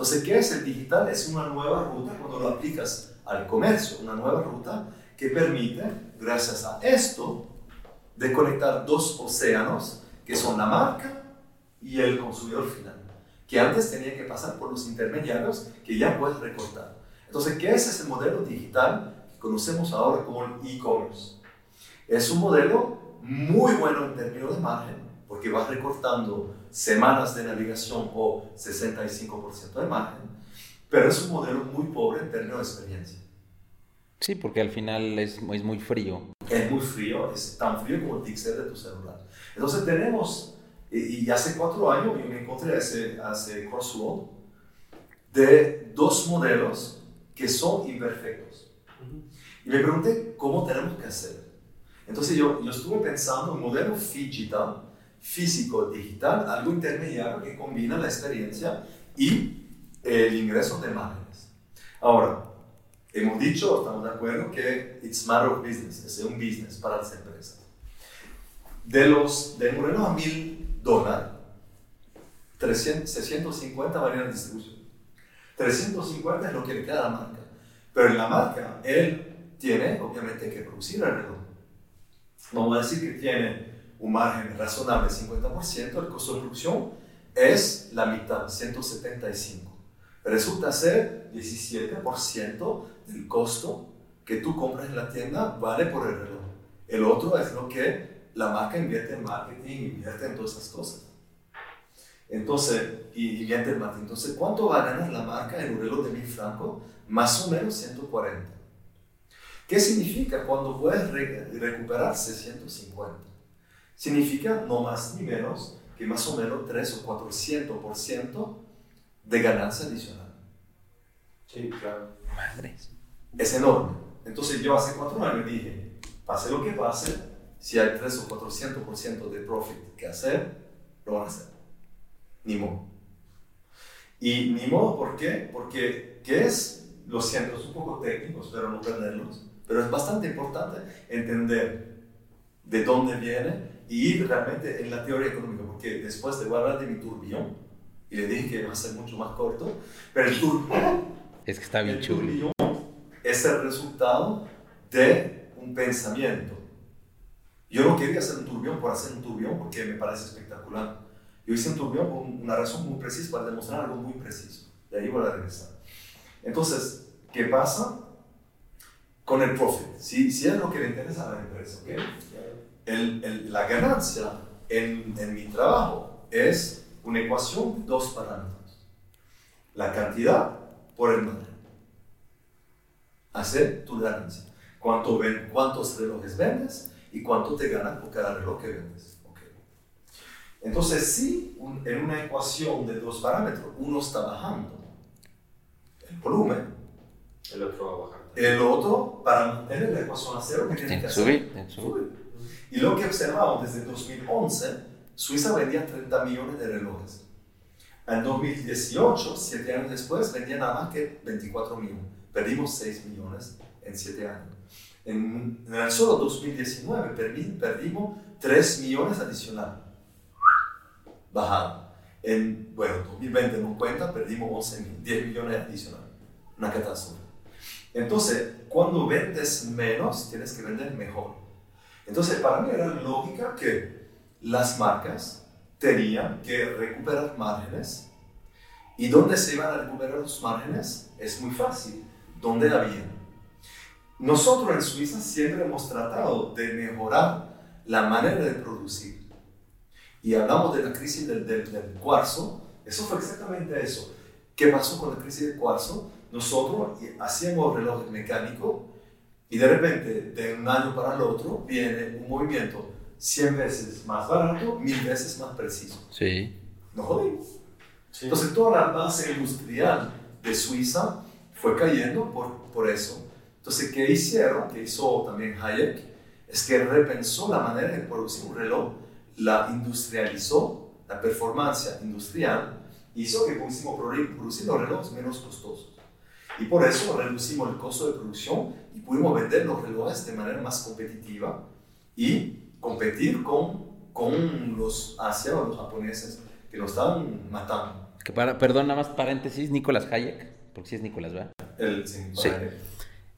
Entonces, ¿qué es el digital? Es una nueva ruta cuando lo aplicas al comercio, una nueva ruta que permite, gracias a esto, de conectar dos océanos que son la marca y el consumidor final, que antes tenía que pasar por los intermediarios que ya puedes recortar. Entonces, ¿qué es ese modelo digital que conocemos ahora como el e-commerce? Es un modelo muy bueno en términos de margen, porque vas recortando semanas de navegación o 65% de margen, pero es un modelo muy pobre en términos de experiencia. Sí, porque al final es, es muy frío. Es muy frío, es tan frío como el pixel de tu celular. Entonces tenemos, y, y hace cuatro años yo me encontré hace, hace Crossroad, de dos modelos que son imperfectos. Y me pregunté cómo tenemos que hacer. Entonces yo, yo estuve pensando en un modelo digital, físico digital, algo intermediario que combina la experiencia y el ingreso de márgenes. Ahora, hemos dicho, estamos de acuerdo, que it's matter business, es un business para las empresas. De los, de modelo a mil dólares, 650 maneras de distribución. 350 es lo que le queda a la marca. Pero en la marca, él tiene obviamente que producir reloj. Vamos a decir que tiene un margen razonable de 50%, el costo de producción es la mitad, 175. Resulta ser 17% del costo que tú compras en la tienda vale por el reloj. El otro es lo que la marca invierte en marketing, invierte en todas esas cosas. Entonces, y invierte en marketing. Entonces, ¿cuánto va a ganar la marca en un reloj de mil francos? Más o menos 140. ¿Qué significa cuando puedes recuperarse 150? Significa no más ni menos que más o menos 3 o 400% de ganancia adicional. Sí, claro. Madres. Es enorme. Entonces yo hace cuatro años dije, pase lo que pase, si hay 3 o 400% de profit que hacer, lo van a hacer. Ni modo. Y ni modo, ¿por qué? Porque, ¿qué es? Lo siento, es un poco técnico, espero no perderlos, pero es bastante importante entender de dónde viene y realmente en la teoría económica, porque después de mi tourbillon, y le dije que va a ser mucho más corto, pero el tourbillon, Es que está bien el chulo. es el resultado de un pensamiento. Yo no quería hacer un tourbillon por hacer un tourbillon porque me parece espectacular. Yo hice un tourbillon con una razón muy precisa para demostrar algo muy preciso. De ahí voy a regresar. Entonces, ¿qué pasa con el profit? Si, si es lo que le interesa a la empresa, ¿ok? El- el- la ganancia en, en mi trabajo es una ecuación de dos parámetros. La cantidad por el margen. Hacer tu ganancia. Cuánto ven, ¿Cuántos relojes vendes y cuánto te ganas por cada reloj que vendes? Ok. Entonces, si un- en una ecuación de dos parámetros uno está bajando el volumen, El otro va a bajar. el otro, para mantener la ecuación a cero, ¿qué tiene que que hacer? subir, tiene que subir. Y lo que observamos desde 2011, Suiza vendía 30 millones de relojes. En 2018, siete años después, vendía nada más que 24 millones. Perdimos 6 millones en 7 años. En, en el solo 2019 perdi- perdimos 3 millones adicionales. Bajado. En, bueno, 2020 no cuenta, perdimos 11 mil, 10 millones adicionales. Una catástrofe. Entonces, cuando vendes menos, tienes que vender mejor. Entonces, para mí era lógica que las marcas tenían que recuperar márgenes. ¿Y dónde se iban a recuperar los márgenes? Es muy fácil. ¿Dónde había? Nosotros en Suiza siempre hemos tratado de mejorar la manera de producir. Y hablamos de la crisis del, del, del cuarzo. Eso fue exactamente eso. ¿Qué pasó con la crisis del cuarzo? Nosotros hacíamos relojes mecánicos y de repente, de un año para el otro, viene un movimiento 100 veces más barato, 1000 veces más preciso. Sí. No jodimos. Entonces, toda la base industrial de Suiza fue cayendo por, por eso. Entonces, ¿qué hicieron? Que hizo también Hayek, es que repensó la manera de producir un reloj, la industrializó, la performance industrial, hizo que pudiésemos produ- producir los relojes menos costosos. Y por eso reducimos el costo de producción y pudimos vender los relojes de manera más competitiva y competir con, con los asiáticos, los japoneses, que nos estaban matando. Que para, perdón, nada más paréntesis, Nicolás Hayek, porque sí es Nicolás, ¿verdad? El, sí, Sí.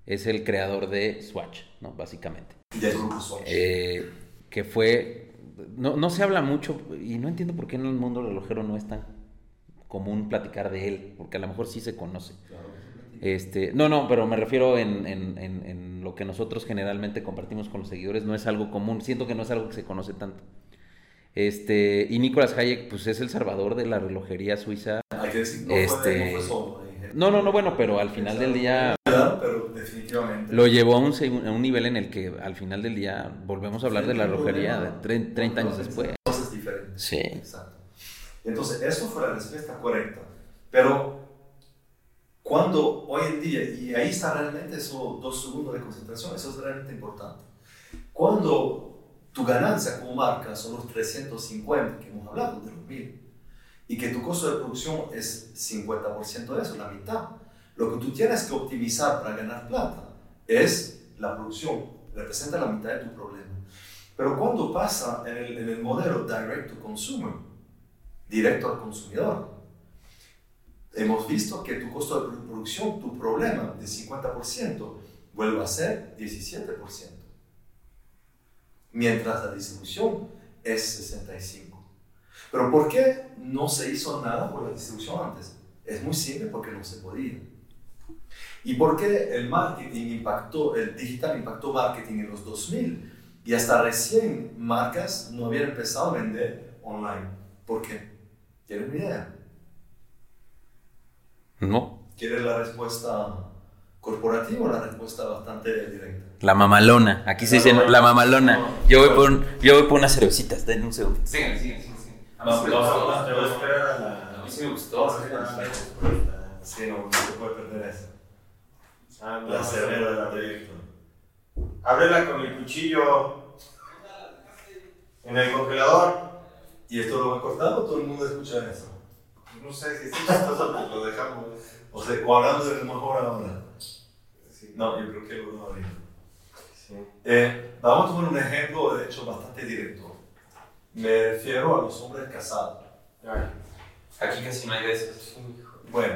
Es el creador de Swatch, ¿no? Básicamente. del grupo Swatch. Eh, que fue... No, no se habla mucho y no entiendo por qué en el mundo relojero no es tan común platicar de él, porque a lo mejor sí se conoce. Claro. Este, no, no, pero me refiero en, en- en- en lo que nosotros generalmente compartimos con los seguidores, no es algo común, siento que no es algo que se conoce tanto. Este, y Nicolás Hayek, pues es el salvador de la relojería suiza. Hay que decir, no Este- fue, no No, no, no, bueno, pero al final del día Claro, pero definitivamente. lo llevó a un, seg- a un nivel en el que al final del día volvemos a hablar de la relojería de tre- 30 años después. Cosas diferentes. Sí. Exacto. Entonces, eso fue la respuesta correcta. Pero cuando hoy en día, y ahí está realmente esos dos segundos de concentración, eso es realmente importante. Cuando tu ganancia como marca son los 350 que hemos hablado, de los 1000, y que tu costo de producción es 50% de eso, la mitad, lo que tú tienes que optimizar para ganar plata es la producción, representa la mitad de tu problema. Pero cuando pasa en el, en el modelo direct to consumer, directo al consumidor, hemos visto que tu costo de producción, tu problema de 50%, vuelve a ser 17%. Mientras la distribución es 65%. Pero ¿por qué no se hizo nada por la distribución antes? Es muy simple porque no se podía. ¿Y por qué el marketing impactó, el digital impactó marketing en los 2000? Y hasta recién marcas no habían empezado a vender online. ¿Por qué? ¿Tienen idea? No. ¿Quieres la respuesta corporativa o la respuesta bastante directa? La mamalona. Aquí se dice la mamalona. Yo voy por, un- yo voy por unas cervecitas. Den un segundo. Sigan, sigan, sigan. sigan. A mí No, sí me no, gustó. a esperar a la- A mí sí me gustó. Sí, no, no se puede perder eso. Ah, no, La cerveza del proyecto. Ábrela con el cuchillo. En el congelador. ¿Y esto lo va a cortar o todo el mundo escucha eso? No sé si es chistoso, pues lo dejamos. O sea, o hablando de lo mejor ahora. Sí. No, yo creo que lo no ahorita. Sí. Eh, vamos a tomar un ejemplo, de hecho, bastante directo. Me refiero a los hombres casados. Ay. Aquí casi no hay de esos. Bueno,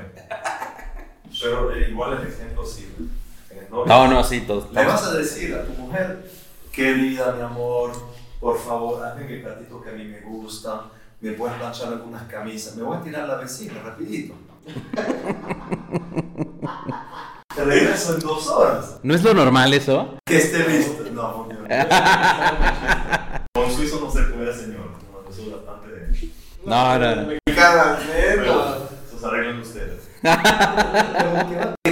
pero eh, igual el ejemplo sirve. Eh, ¿no? No, no, sí, todos. Le vas a decir a tu mujer, querida, mi amor, por favor, hazme mi platito que a mí me gusta, me puedes planchar algunas camisas, me voy a tirar a la vecina rapidito. Te regreso en dos horas. ¿No es lo normal eso? Que esté listo. No, Dios. Con suizo no se puede, señor. No, eso es bastante... No, no, no. Mexicanas, neta. Se arreglan ustedes.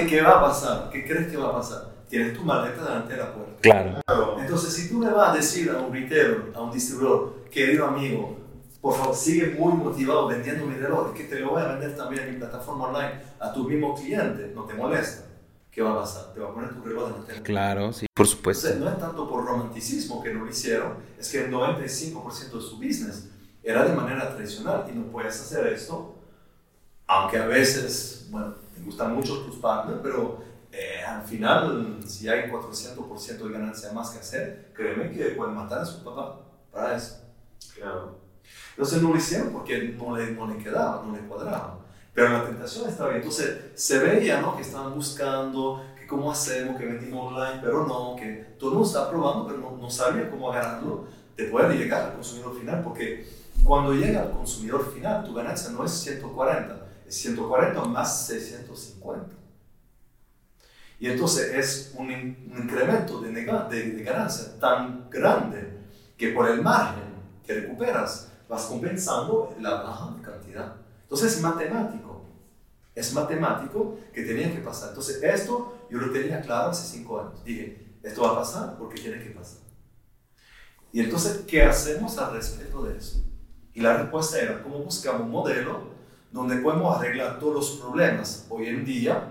¿qué, va, a pasar? ¿Qué crees que va a pasar? Tienes tu maleta delante de la puerta. Claro. Claro. Entonces, si tú le vas a decir a un retailer, a un distribuidor, querido amigo, por favor, sigue muy motivado vendiendo mi reloj, es que te lo voy a vender también en mi plataforma online a tus mismos clientes, no te molesta. ¿Qué va a pasar? Te va a poner tu reloj de la Claro, sí. Por supuesto. Entonces, no es tanto por romanticismo que no lo hicieron, es que el 95% de su business era de manera tradicional y no puedes hacer esto, aunque a veces, bueno, te gustan mucho tus partners, pero eh, al final, si hay 400% de ganancia más que hacer, créeme que pueden matar a su papá para eso. Claro. Entonces no lo hicieron porque no le, no le quedaba, no le cuadraba. Pero la tentación estaba bien. Entonces se veía ¿no? que estaban buscando, que cómo hacemos, que vendimos online, pero no, que todo el mundo estaba probando, pero no, no sabía cómo agarrarlo de poder llegar al consumidor final. Porque cuando llega al consumidor final, tu ganancia no es 140, es 140 más 650. Y entonces es un, un incremento de, de, de ganancia tan grande que por el margen que recuperas vas compensando la baja cantidad. Entonces es matemático. Es matemático que tenía que pasar. Entonces esto yo lo tenía claro hace cinco años. Dije, esto va a pasar porque tiene que pasar. Y entonces, ¿qué hacemos al respecto de eso? Y la respuesta era, ¿cómo buscamos un modelo donde podemos arreglar todos los problemas hoy en día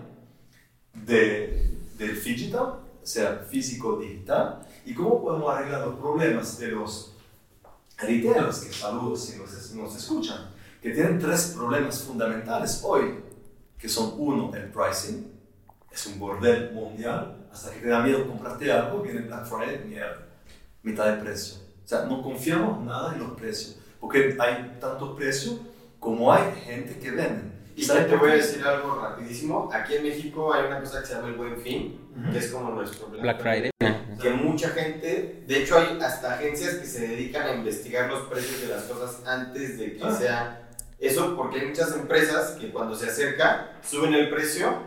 de, del digital, o sea, físico-digital, y cómo podemos arreglar los problemas de los retailers, que saludos si nos, nos escuchan, que tienen tres problemas fundamentales hoy, que son uno, el pricing, es un bordel mundial, hasta que te da miedo comprarte algo, viene Black Friday, mierda, mitad de precio. O sea, no confiamos nada en los precios, porque hay tanto precio como hay gente que vende. Y ¿sabes te voy a decir algo rapidísimo. Aquí en México hay una cosa que se llama el Buen Fin, Ujú. que es como nuestro Black Friday. Que mucha gente, de hecho hay hasta agencias que se dedican a investigar los precios de las cosas antes de que Ah. sea eso, porque hay muchas empresas que cuando se acerca suben el precio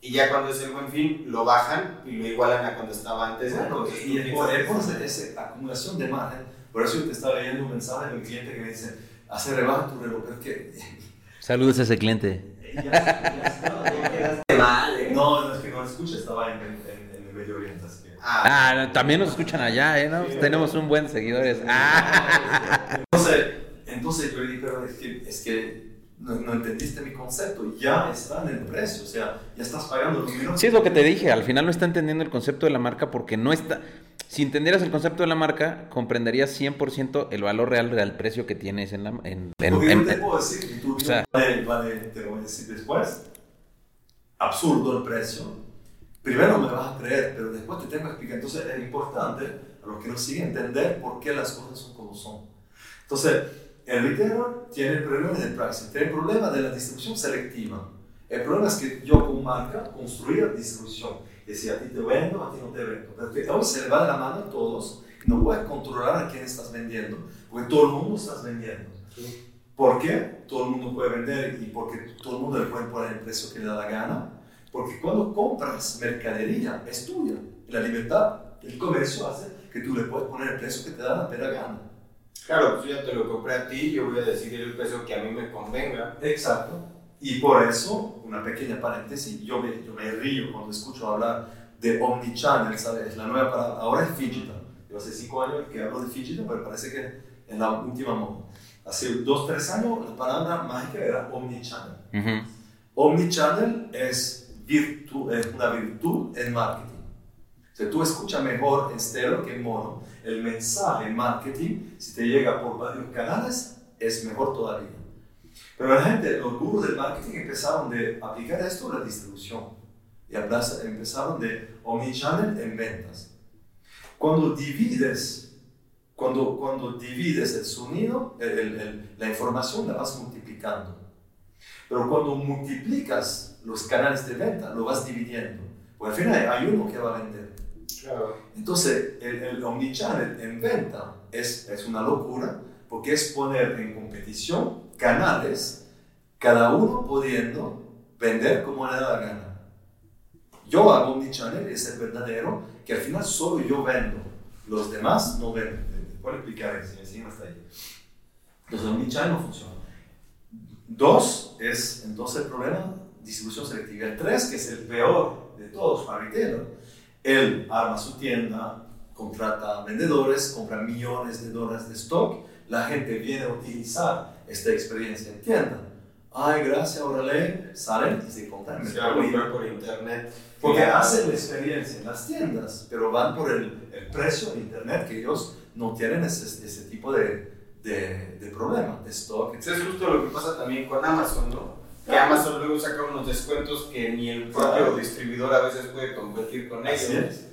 y ya cuando es el Buen Fin lo bajan y lo igualan a cuando estaba antes. Bueno, Entonces, y tú es por, que- esa, esa acumulación de margen. Por eso yo te estaba leyendo un mensaje de un cliente que me dice, hace rebaja tu reloj, pero es que... Saludos a ese cliente. ya, ya, Quedaste mal, ¿eh? no, no es que no escucha, estaba en, en, en el Medio Oriente, así que... Ah, Ah, también nos escuchan allá, ¿eh? ¿no? Sí. Tenemos un buen seguidores. Ah. Entonces, entonces yo le dije, pero es que, es que no, no entendiste mi concepto, ya está en el precio, o sea, ya estás pagando lo mismo. Sí, es lo que te dije. Al final no está entendiendo el concepto de la marca porque no está. Si entendieras el concepto de la marca, comprenderías 100% el valor real del precio que tienes en la. En, en- Porque en- yo te puedo decir, tú o sea- vale, vale, te lo voy a decir después, absurdo el precio. Primero me vas a creer, pero después te tengo que explicar. Entonces es importante a los que nos siguen entender por qué las cosas son como son. Entonces, el retailer tiene el problema del pricing, tiene el problema de la distribución selectiva. El problema es que yo como marca construía distribución. Decía, a ti te vendo, a ti no te vendo. Pero que hoy se le va de la mano a todos. No puedes controlar a quién estás vendiendo, porque todo el mundo estás vendiendo. ¿Por qué? Todo el mundo puede vender y porque todo el mundo le puede poner el precio que le da la gana. Porque cuando compras mercadería, es tuya. La libertad del comercio hace que tú le puedes poner el precio que te da la gana. Claro, pues yo ya te lo compré a ti, yo voy a decidir el precio que a mí me convenga. Exacto. Y por eso, una pequeña paréntesis, yo me, yo me río cuando escucho hablar de omnichannel, ¿sabes? Es la nueva palabra, ahora es digital. Yo hace cinco años que hablo de digital, pero parece que en la última moda. Hace dos, tres años la palabra mágica era omnichannel. Ujú. Omnichannel es, virtu, es una virtud en marketing. O sea, tú escuchas mejor en estéreo que en mono. El mensaje en marketing, si te llega por varios canales, es mejor todavía. Pero la gente, los gurús del marketing empezaron de aplicar esto a la distribución. Y empezaron de omnichannel en ventas. Cuando divides, cuando, cuando divides el sonido, el- el- el- la información la vas multiplicando. Pero cuando multiplicas los canales de venta, lo vas dividiendo. Porque al final hay uno que va a vender. Claro. Entonces, el, el omnichannel en venta es, es una locura porque es poner en competición canales, cada uno pudiendo vender como le da la gana. Yo hago omnichannel, es el verdadero, que al final solo yo vendo, los demás no venden. Puedo explicar eso, encima hasta ahí. Entonces, omnichannel no funciona. Dos es entonces el problema, distribución selectiva. El tres, que es el peor de todos para retailer, él arma su tienda, contrata vendedores, compra millones de dólares de stock, la gente viene a utilizar esta experiencia en tienda. Ay, gracias, órale, salen y se compran Se va a por internet. Porque hacen la experiencia en las tiendas, pero van por el, el precio en internet, que ellos no tienen ese, ese tipo de, de, de problema, de stock, Eso es justo lo que pasa también con Amazon, ¿no? Que Amazon luego saca unos descuentos que ni el propio Claro. distribuidor a veces puede competir con ellos. es.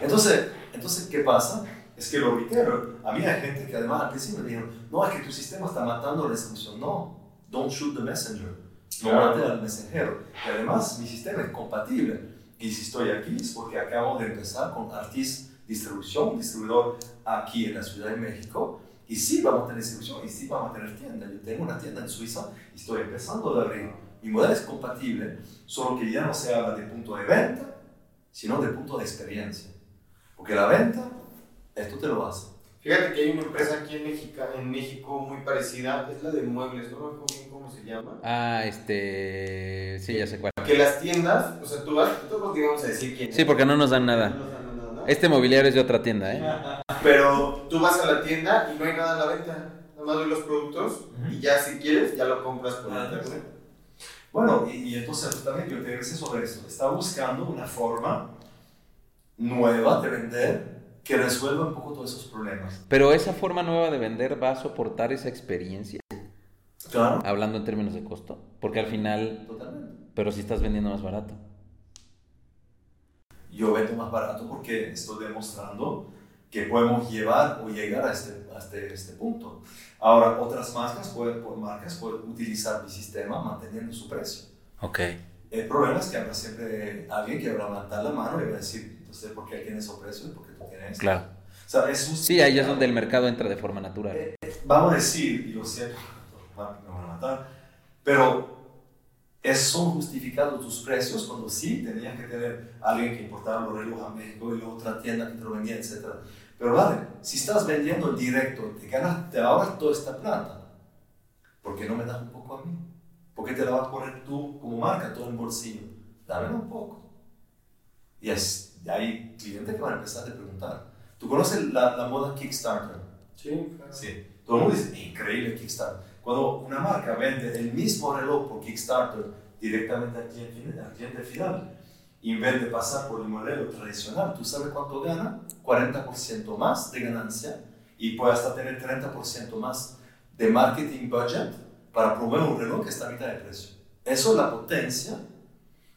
Entonces, entonces, ¿qué pasa? Es que los retailers, a mí hay gente que además al principio me dijeron, no, es que tu sistema está matando la distribución. No, don't shoot the messenger. No Claro. mate al mensajero. Y además, mi sistema es compatible. Y si estoy aquí es porque acabo de empezar con Artis Distribución, distribuidor aquí en la Ciudad de México. Y sí vamos a tener distribución y sí vamos a tener tienda. Yo tengo una tienda en Suiza y estoy empezando a abrir. Mi modelo es compatible, solo que ya no se habla de punto de venta, sino de punto de experiencia. Porque la venta, esto te lo hace. Fíjate que hay una empresa aquí en México, en México muy parecida, es la de muebles, no me acuerdo bien cómo se llama. Ah, este. Sí, ya sé cuál. Que las tiendas, o sea, tú vas, todos digamos a decir quién es. Sí, porque no nos dan No nada. nos dan nada. Este mobiliario es de otra tienda, ¿eh? Pero tú vas a la tienda y no hay nada en la venta. Nada más ves los productos y ya si quieres, ya lo compras por Ah, internet. Bueno, y, y entonces también yo te regresé sobre eso. Está buscando una forma nueva de vender que resuelva un poco todos esos problemas. Pero esa forma nueva de vender va a soportar esa experiencia, Claro. hablando en términos de costo. Porque al final, Totalmente. pero si estás vendiendo más barato. Yo vendo más barato porque estoy demostrando que podemos llevar o llegar a este, a este, este punto. Ahora, otras marcas pueden, por marcas pueden utilizar mi sistema manteniendo su precio. Ok. El problema es que habrá siempre alguien que va a levantar la mano y va a decir, entonces, ¿por qué él tiene esos precios esto?". Claro. O sea, es Sí, ahí es donde el mercado entra de forma natural. Vamos a decir, y lo siento, me van a matar, pero son justificados tus precios cuando sí tenías que tener alguien que importara los relojes a México y la otra tienda que te lo vendía, etc. Pero vale, si estás vendiendo en directo, te ganas, te ahorras toda esta plata, ¿por qué no me das un poco a mí? ¿Por qué te la vas a poner tú como marca todo en bolsillo? Dame un poco. Y, es, y hay clientes que van a empezar a preguntar. ¿Tú conoces la, la moda Kickstarter? Sí, claro. Sí. Todo el mundo dice, increíble Kickstarter. Cuando una marca vende el mismo reloj por Kickstarter directamente al cliente, final- al cliente final, y en vez de pasar por el modelo tradicional, ¿tú sabes cuánto gana? 40% más de ganancia y puede hasta tener 30% más de marketing budget para promover un reloj que está a mitad de precio. Eso es la potencia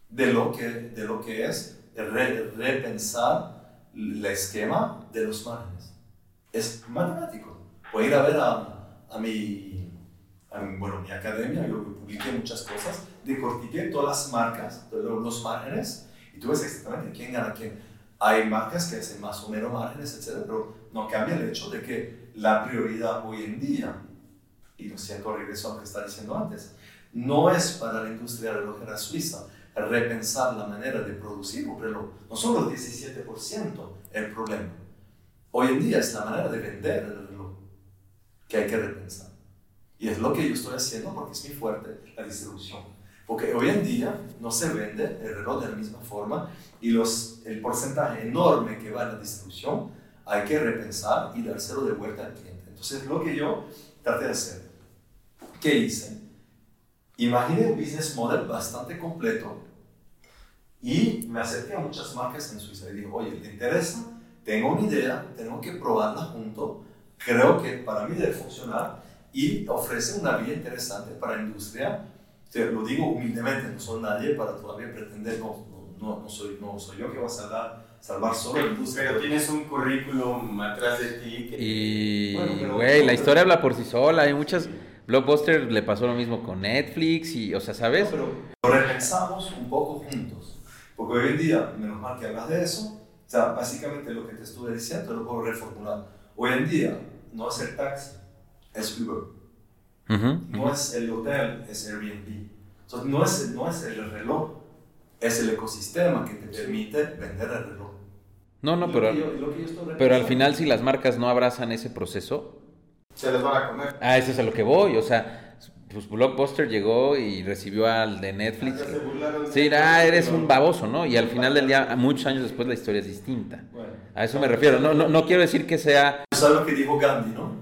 de lo que, de lo que es re- repensar el esquema de los márgenes. Es matemático. A ir a ver a, a, mi, a mi- bueno, mi academia, yo publiqué muchas cosas, decortiqué todas las marcas, todos los márgenes, y tú ves exactamente quién gana quién. Hay marcas que hacen más o menos márgenes, etc., pero no cambia el hecho de que la prioridad hoy en día, y lo siento, regreso a lo que estaba diciendo antes, no es para la industria relojera suiza repensar la manera de producir reloj. No son los 17% el problema. Hoy en día es la manera de vender el reloj que hay que repensar. Y es lo que yo estoy haciendo porque es muy fuerte la distribución. Porque hoy en día no se vende el reloj de la misma forma y los, el porcentaje enorme que va a la distribución hay que repensar y dárselo de vuelta al cliente. Entonces, lo que yo traté de hacer, ¿qué hice? Imaginé un business model bastante completo y me acerqué a muchas marcas en Suiza y dije, oye, ¿te interesa? Tengo una idea, tengo que probarla junto, creo que para mí debe funcionar y ofrece una vía interesante para la industria. Te lo digo humildemente, no soy nadie para todavía pretender, no, no, no, soy, no soy yo que va a salvar, salvar solo la industria. Pero tienes un currículum atrás de ti que... Y, Bueno, pero- güey, la historia habla por sí sola. Hay muchas. Blockbuster le pasó lo mismo con Netflix y, o sea, ¿sabes? No, pero lo repensamos un poco juntos. Porque hoy en día, menos mal que hablas de eso, o sea, básicamente lo que te estuve diciendo lo puedo reformular. Hoy en día, no es el taxi, es Uber. No ujú. es el hotel, es Airbnb. Entonces, no es, no es el reloj, es el ecosistema que te permite vender el reloj. No, no, pero, yo- pero al final, si las marcas no abrazan ese proceso, Se los van a comer. ah, eso es a lo que voy. O sea, pues Blockbuster llegó y recibió al de Netflix. Ya se burlaron Sí, ah, eres un baboso, ¿no? Y al final del día, muchos años después, la historia es distinta. Bueno, A eso me refiero. No, no, no quiero decir que sea. ¿sabes lo que dijo Gandhi, no?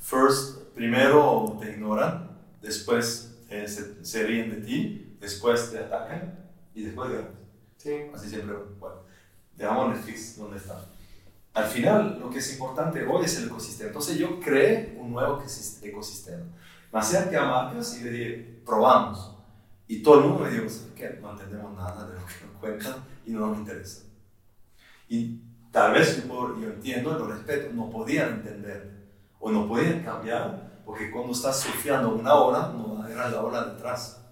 First, primero te ignoran, después eh, se, se ríen de ti, después te atacan y después ganas. Sí. Así siempre, bueno, dejamos Netflix donde está. Al final, lo que es importante hoy es el ecosistema. Entonces yo creé un nuevo ecosis- ecosistema. Me acerqué a marcas y le dije, probamos. Y todo el mundo me dijo, ¿sabes qué? No entendemos nada de lo que nos cuentan y no nos interesa. Y tal vez yo, yo entiendo lo respeto, no podían entender o no podían cambiar porque cuando estás surfeando una hora, no era la hora detrás.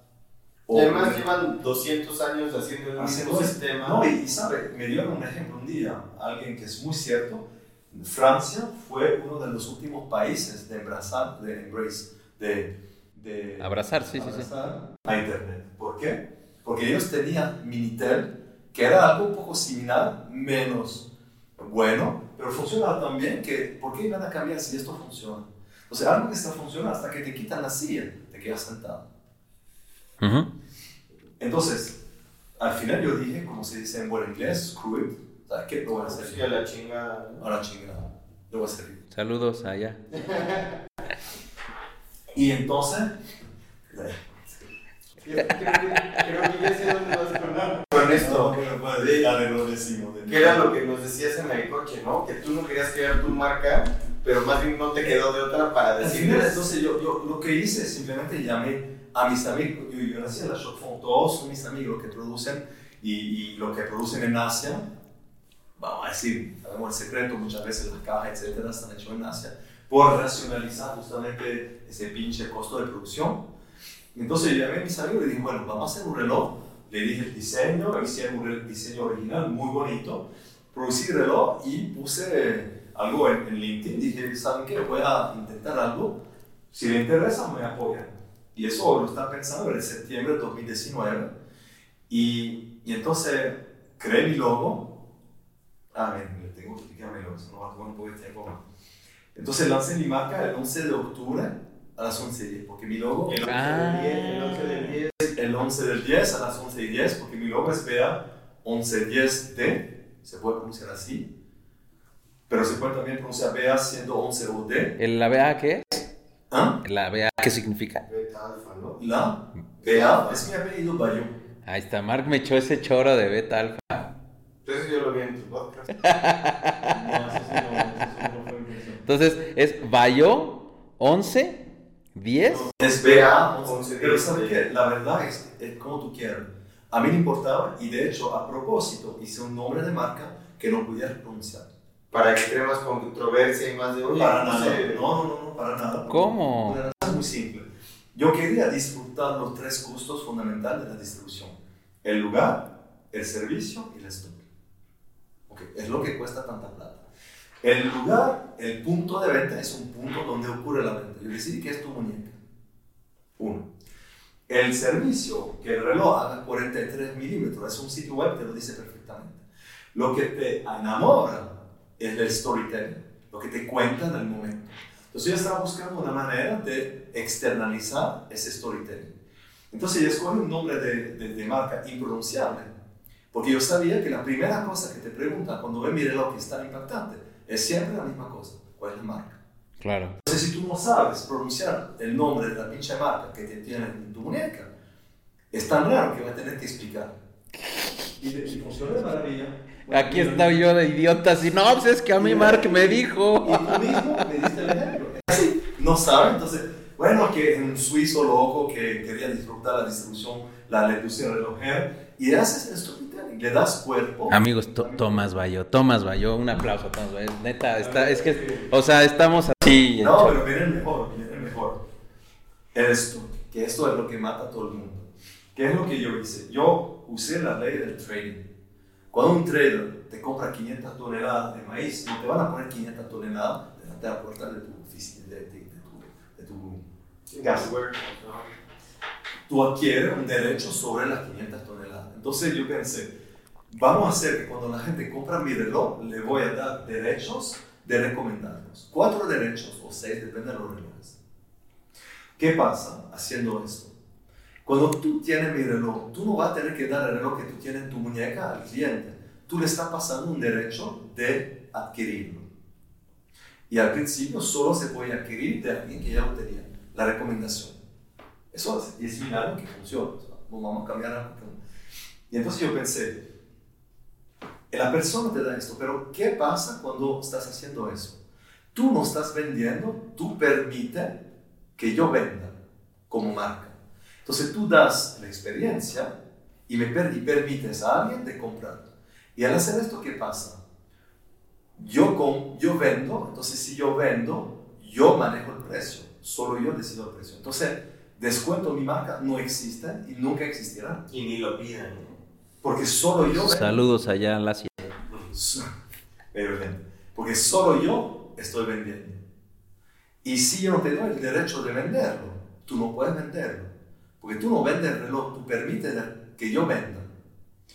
Y además llevan 200 años haciendo el mismo sistema. No, y, y sabe, me dieron un ejemplo un día, alguien que es muy cierto. Francia fue uno de los últimos países de embrace, de embrace, de, de Abrazar, sí, sí, sí. abrazar a Internet. ¿Por qué? Porque ellos tenían Minitel, que era algo un poco similar, menos bueno, pero funcionaba tan bien que, ¿por qué iban a cambiar si esto funciona? O sea, algo que está funcionando hasta que te quitan la silla, te quedas sentado. Ujú. Entonces, al final yo dije, como se dice en buen inglés, screw it. ¿Sabes qué? Lo voy a hacer. Sí, a la chingada. ¿no? Ahora chingada. Lo voy a hacer. Saludos allá. Y entonces, Creo, que, creo que ya sé dónde vas con, con esto. ya le lo decimos. Que era lo que nos decías en el coche, ¿no? Que tú no querías crear tu marca, pero más bien no te quedó de otra para decirles. entonces yo, yo lo que hice es simplemente llamé a mis amigos, yo, yo nací en la Shopfont, todos son mis amigos que producen y, y lo que producen en Asia, vamos a decir, sabemos el secreto, muchas veces las cajas, etcétera, están hechas en Asia, por racionalizar justamente ese pinche costo de producción. Entonces yo llamé a mis amigos y dije, bueno, vamos a hacer un reloj, le dije el diseño, hicieron un diseño original muy bonito, producí el reloj y puse algo en, en LinkedIn, dije, ¿saben qué? Voy a intentar algo, si le interesa me apoyan. Y eso lo está pensando en septiembre de 2019. Y, y entonces creé mi logo. Ah, bien, le tengo que explicar mi logo, eso no va a tomar un poco de tiempo más. Entonces lancé mi marca el 11 de octubre a las 11.10, porque mi logo... El 11 Ah. del 10, el 11 del 10. El 11 del 10 a las 11.10, porque mi logo es BA 1110D, se puede pronunciar así. Pero se puede también pronunciar BA siendo 11 o D. ¿El- ¿La BA qué es? ¿Ah? ¿La BA qué significa? Beta alfa, ¿no? La BA es mi apellido Bayo. Ahí está, Mark me echó ese choro de beta alfa. Entonces yo lo vi en tu podcast. Entonces, es Bayo 11, 10. Es BA 11. 11, Pero 10, ¿sabes sí. qué? La verdad es, es como tú quieras. A mí me importaba y de hecho a propósito hice un nombre de marca que no pudiera pronunciar. Para que cree más controversia y más de oye, Para no nada. sé. No, no, no, para nada. ¿Cómo? Razón muy simple. Yo quería disfrutar los tres gustos fundamentales de la distribución. El lugar, el servicio y la stock. Okay, es lo que cuesta tanta plata. El lugar, el punto de venta es un punto donde ocurre la venta. Yo decir que es tu muñeca. Uno. El servicio, que el reloj haga 43 milímetros, es un sitio web, te lo dice perfectamente. Lo que te enamora es el storytelling, lo que te cuenta en el momento. Entonces yo estaba buscando una manera de externalizar ese storytelling. Entonces yo escogí un nombre de, de, de marca impronunciable, porque yo sabía que la primera cosa que te preguntan cuando ven mi reloj que es tan impactante es siempre la misma cosa, ¿cuál es la marca? Claro. Entonces, si tú no sabes pronunciar el nombre de la pinche marca que te tiene en tu muñeca, es tan raro que vas a tener que explicar. Y, y funciona de maravilla. Aquí estoy yo de idiota, si no, pues es que a mí Mark me dijo. Y tú mismo me diste el ejemplo. Así, no sabe, entonces, bueno, que un suizo loco que quería disfrutar la distribución, la le puse el relojero, y haces el storytelling, le das cuerpo. Amigos, to Tomás Bayo, Tomás Bayo, un aplauso a Tomás Bayo. Neta, está, es que, o sea, estamos así. No, pero miren el mejor, miren el mejor. El stock, que esto es lo que mata a todo el mundo. ¿Qué es lo que yo hice? Yo usé la ley del trading. Cuando un trader te compra 500 toneladas de maíz, no te van a poner 500 toneladas delante de la puerta de tu oficina, de, de, de tu, de tu casa. Tú adquieres un derecho sobre las 500 toneladas. Entonces yo pensé, vamos a hacer que cuando la gente compra mi reloj, le voy a dar derechos de recomendarlos. Cuatro derechos o seis, depende de los relojes. ¿Qué pasa haciendo esto? Cuando tú tienes mi reloj, tú no vas a tener que dar el reloj que tú tienes en tu muñeca al cliente. Tú le estás pasando un derecho de adquirirlo. Y al principio solo se puede adquirir de alguien que ya lo tenía. La recomendación. Eso es 10 mil años que funciona. No vamos a cambiar algo. Y entonces yo pensé, la persona te da esto, pero ¿qué pasa cuando estás haciendo eso? Tú no estás vendiendo, tú permites que yo venda como marca. Entonces tú das la experiencia y me per y permites a alguien de comprar. Y al hacer esto, ¿qué pasa? Yo, con, yo vendo, entonces si yo vendo, yo manejo el precio, solo yo decido el precio. Entonces, descuento mi marca no existe y nunca existirá. Y ni lo piden. ¿eh? Porque solo yo... Vendo. Saludos allá en la ciudad. Porque solo yo estoy vendiendo. Y si yo no te doy el derecho de venderlo, tú no puedes venderlo. Porque tú no vendes el reloj, tú permites que yo venda.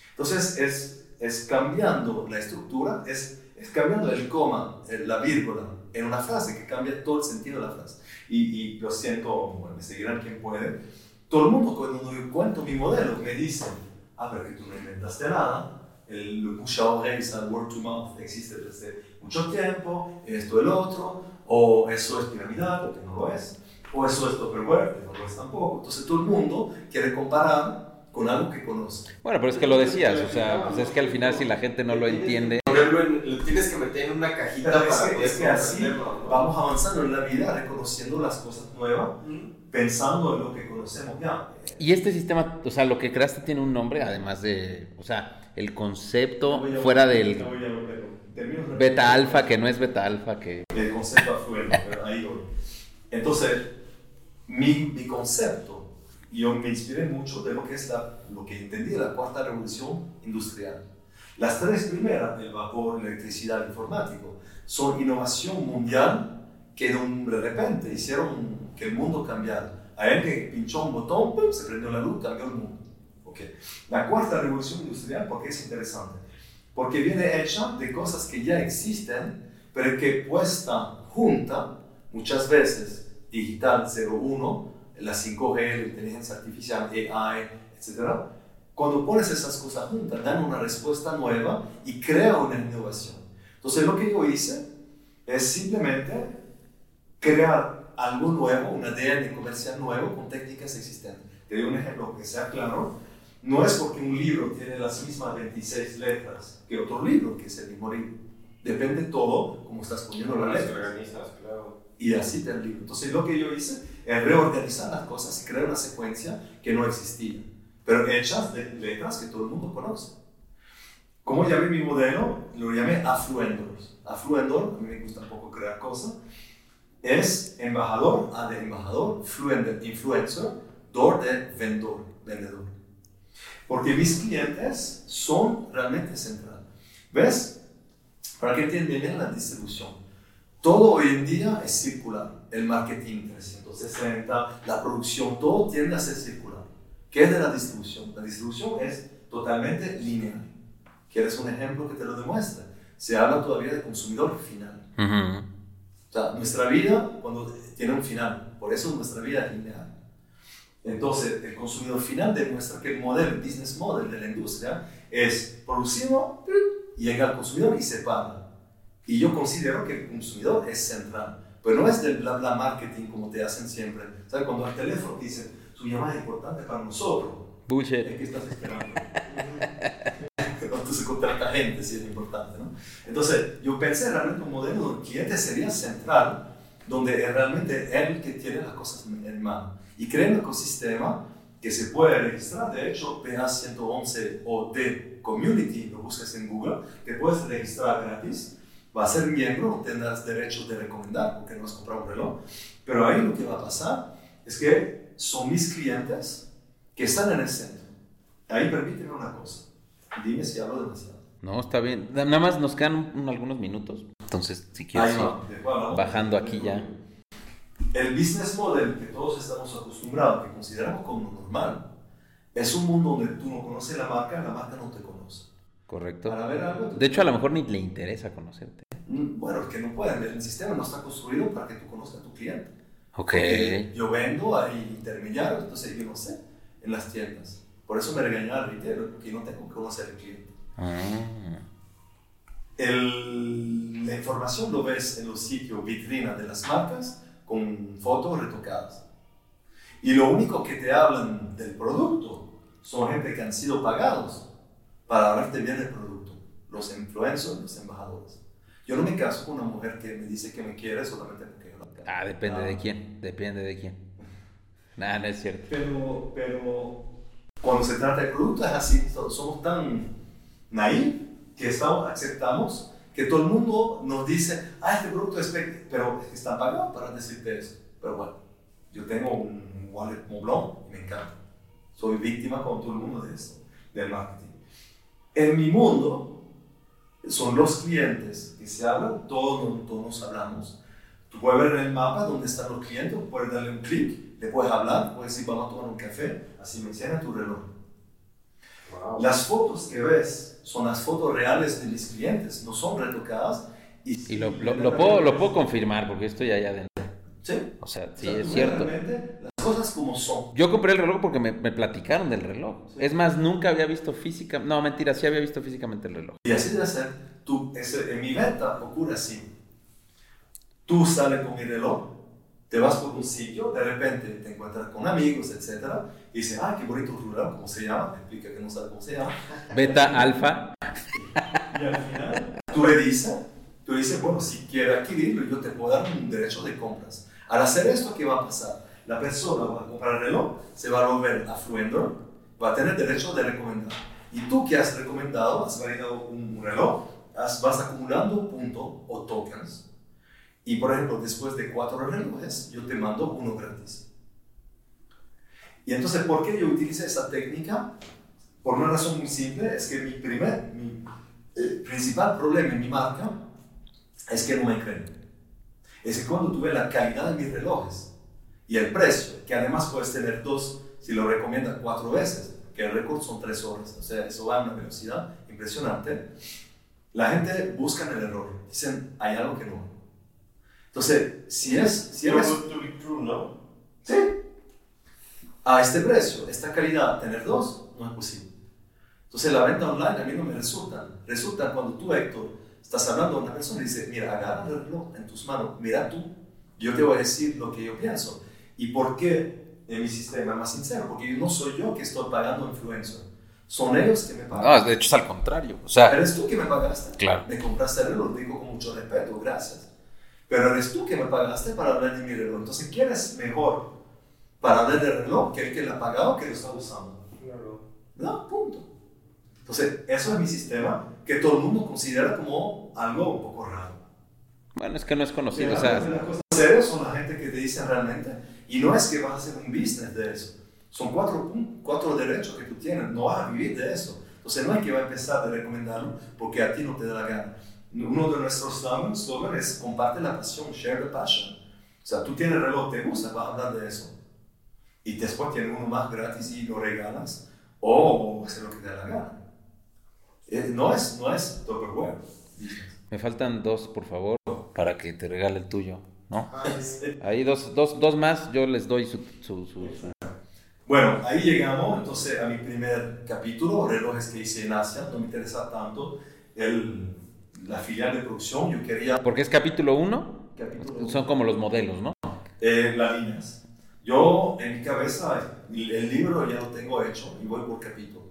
Entonces es, es cambiando la estructura, es, es cambiando el coma, la vírgula en una frase que cambia todo el sentido de la frase. Y, y lo siento, bueno, me seguirán quien puede. Todo el mundo cuando yo cuento mi modelo me dice, ah, pero que tú no inventaste nada, el à oreille, el word to mouth existe desde mucho tiempo, esto el otro, o eso es piramidal, que no lo es, o eso es Tupperware, que no lo es tampoco. Entonces todo el mundo quiere comparar con algo que conoce. Bueno, pero es que lo decías, o sea, pues es que al final si la gente no lo entiende... Lo tienes que meter en una cajita Pero para es que, es que así ¿no? vamos avanzando en la vida, reconociendo las cosas nuevas, pensando en lo que conocemos ya. Y este sistema, o sea, lo que creaste tiene un nombre, además de, o sea, el concepto a- fuera del de- beta alfa, que no es beta alfa, que... el concepto afluente, pero ahí voy. Entonces, mi, mi concepto, yo me inspiré mucho de lo que es la, lo que entendí la cuarta revolución industrial. Las tres primeras, el vapor, la electricidad, el informático, son innovación mundial que de, un- de repente hicieron que el mundo cambiara. Él que pinchó un botón, ¡pum! se prendió la luz, cambió el mundo. Okay. La cuarta revolución industrial, ¿por qué es interesante? Porque viene hecha de cosas que ya existen, pero que puesta junta, muchas veces digital 01, la 5G, la inteligencia artificial, AI, etc. Cuando pones esas cosas juntas, dan una respuesta nueva y crea una innovación. Entonces lo que yo hice es simplemente crear algo nuevo, un ADN comercial nuevo con técnicas existentes. Te doy un ejemplo que sea claro. No es porque un libro tiene las mismas 26 letras que otro libro, que es el mismo libro. Depende todo cómo estás poniendo ¿Cómo la las letra. organizas? Claro. Y así te libro. Entonces lo que yo hice es reorganizar las cosas y crear una secuencia que no existía, pero hechas de letras que todo el mundo conoce. ¿Cómo llamé mi modelo? Lo llamé Afluendor. Afluendor, a mí me gusta un poco crear cosas. es embajador, A de embajador, Fluent de influencer, DOR de vendedor, vendedor. Porque mis clientes son realmente central. ¿Ves? Para que entiendan bien la distribución. Todo hoy en día es circular. El marketing 360, la producción, todo tiende a ser circular. ¿Qué es de la distribución? La distribución es totalmente lineal. ¿Quieres un ejemplo que te lo demuestre? Se habla todavía de consumidor final. Ujú. O sea, nuestra vida cuando tiene un final, por eso nuestra vida es lineal. Entonces, el consumidor final demuestra que el modelo, el business model de la industria es producimos, llega al consumidor y se paga. Y yo considero que el consumidor es central, pero no es del bla bla marketing como te hacen siempre. ¿Sabes? Cuando al teléfono te dicen, su llamada es importante para nosotros, Bullshit. ¿En qué estás esperando? Entonces contrata gente si es importante, ¿no? Entonces yo pensé realmente un modelo donde el cliente sería central, donde es realmente él que tiene las cosas en mano. Y creé un ecosistema que se puede registrar, de hecho PA111 o de Community, lo buscas en Google, que puedes registrar gratis, va a ser miembro, tendrás derechos de recomendar porque no has comprado un reloj, pero ahí lo que va a pasar es que son mis clientes que están en el centro. Ahí permíteme una cosa. Dime si hablo demasiado. No, está bien. Na- Nada más nos quedan un- un- algunos minutos. Entonces, si quieres, va. Bajando aquí ya. El business model que todos estamos acostumbrados, que consideramos como normal, es un mundo donde tú no conoces la marca, la marca no te conoce. Correcto. Para ver algo. De hecho, a lo mejor ni le interesa conocerte. Mm, Bueno, que no pueden. El sistema no está construido para que tú conozcas a tu cliente. Ok. Porque Yo vendo a intermediarios, entonces yo no sé en las tiendas. Por eso me regañaba el retailer, porque no tengo que conocer al cliente. Ah. El- la información lo ves en los sitios vitrina de las marcas con fotos retocadas. Y lo único que te hablan del producto son gente que han sido pagados para hablarte bien del producto. Los influencers, los embajadores. Yo no me caso con una mujer que me dice que me quiere solamente porque yo la quiero. Ah, depende de quién. Depende de quién. Nada, no es cierto. Pero, pero cuando se trata de producto es así, so- somos tan naif que estamos, aceptamos que todo el mundo nos dice, ah, este producto es pe-", pero es que están pagados para decirte eso. Pero bueno, yo tengo un wallet Montblanc y me encanta. Soy víctima con todo el mundo de eso, del marketing. En mi mundo son los clientes que se hablan, todos, todos nos hablamos. Tú puedes ver en el mapa dónde están los clientes, puedes darle un clic, le puedes hablar, puedes decir vamos a tomar un café, así me enseña tu reloj. Las fotos que ves son las fotos reales de mis clientes, no son retocadas. Y, Y lo, lo, lo puedo, lo puedo confirmar porque estoy allá adentro. Sí, O sea, sí, O sea, es cierto. Cosas como son. Yo compré el reloj porque me, me platicaron del reloj. Es más, nunca había visto física. No, mentira, sí había visto físicamente el reloj. Y así debe ser. Tú, en mi venta ocurre así. Tú sales con mi reloj, te vas por un sitio, de repente te encuentras con amigos, etc. Y dices, ah, qué bonito reloj, ¿cómo se llama? Te explica que no sabe cómo se llama. Beta, alfa. Y al final, tú le dices, tú le dices, bueno, si quieres adquirirlo, yo te puedo dar un derecho de compras. Al hacer esto, ¿qué va a pasar? La persona va a comprar el reloj, se va a volver affluender, va a tener derecho de recomendar. Y tú que has recomendado, has validado un reloj, has- vas acumulando puntos o tokens. Y por ejemplo, después de cuatro relojes, yo te mando uno gratis. Y entonces, ¿por qué yo utilicé esa técnica? Por una razón muy simple, es que mi primer, mi el principal problema en mi marca es que no me creen. Es que cuando tú ves la calidad de mis relojes y el precio, que además puedes tener dos, si lo recomiendan cuatro veces, que el récord son tres horas, o sea, eso va a una velocidad impresionante, la gente busca en el error, dicen, hay algo que no. Entonces, si es, si eres, to be true, ¿no? sí, a este precio, esta calidad, tener dos, no es posible. Entonces la venta online a mí no me resulta. Resulta cuando tú, Héctor, estás hablando a una persona y dices, mira, agarra el reloj en tus manos, mira tú, yo te voy a decir lo que yo pienso. ¿Y por qué en mi sistema es más sincero? Porque no soy yo que estoy pagando influencer, son ellos que me pagan. No, de hecho es al contrario. O sea, Eres tú que me pagaste. Claro. Me compraste el reloj, lo digo con mucho respeto, gracias. Pero eres tú que me pagaste para hablar de mi reloj. Entonces, ¿quién es mejor para hablar del reloj que el que lo ha pagado que lo está usando? No, punto. Entonces, eso es mi sistema que todo el mundo considera como algo un poco raro. Bueno, es que no es conocido, o Las sea, cosas serias son la gente que te dicen realmente, y no es que vas a hacer un business de eso, son cuatro, cuatro derechos que tú tienes, no vas a vivir de eso. Entonces no hay que va a empezar a recomendarlo porque a ti no te da la gana. Uno de nuestros slogan slogan es comparte la pasión, share the passion. O sea, tú tienes reloj, te gusta, vas a hablar de eso. Y después tienes uno más gratis y lo regalas, o hacer lo que te da la gana. Eh, No es, no es Tupperware. me faltan dos, por favor, para que te regale el tuyo, ¿no? Ah, Ahí dos, dos, dos más, yo les doy su, su, su- su- Bueno, ahí llegamos entonces a mi primer capítulo, relojes que hice en Asia, no me interesa tanto el, la filial de producción, yo quería Porque es capítulo uno, capítulo, son como los modelos, ¿no? eh, las líneas. Yo en mi cabeza el, el libro ya lo tengo hecho y voy por capítulo.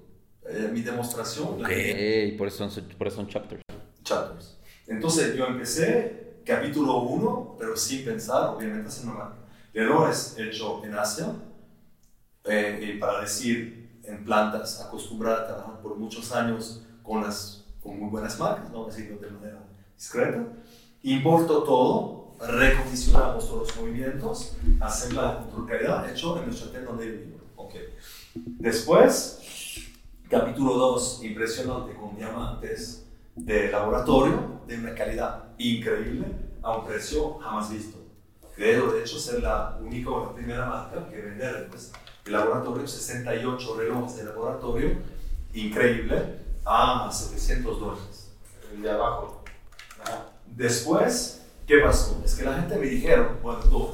Eh, mi demostración, la Ok, por eso son, por eso son chapters. chapters. Entonces yo empecé capítulo 1, pero sin pensar, obviamente haciendo mal. Relojes hecho en Asia, eh, y para decir en plantas acostumbrada a trabajar por muchos años con, las, con muy buenas marcas, no decirlo de manera discreta. Importo todo, recondicionamos todos los movimientos, hacemos la calidad hecho en nuestra tienda yo vivo. Ok. Después, capítulo 2, impresionante con diamantes de laboratorio de una calidad increíble a un precio jamás visto. Creo, de hecho, ser la única o la primera marca que vende relojes de laboratorio, 68 relojes de laboratorio, increíble, a 700 dólares. el de abajo. Ah, Después, ¿qué pasó? Es que la gente me dijeron, bueno, tú,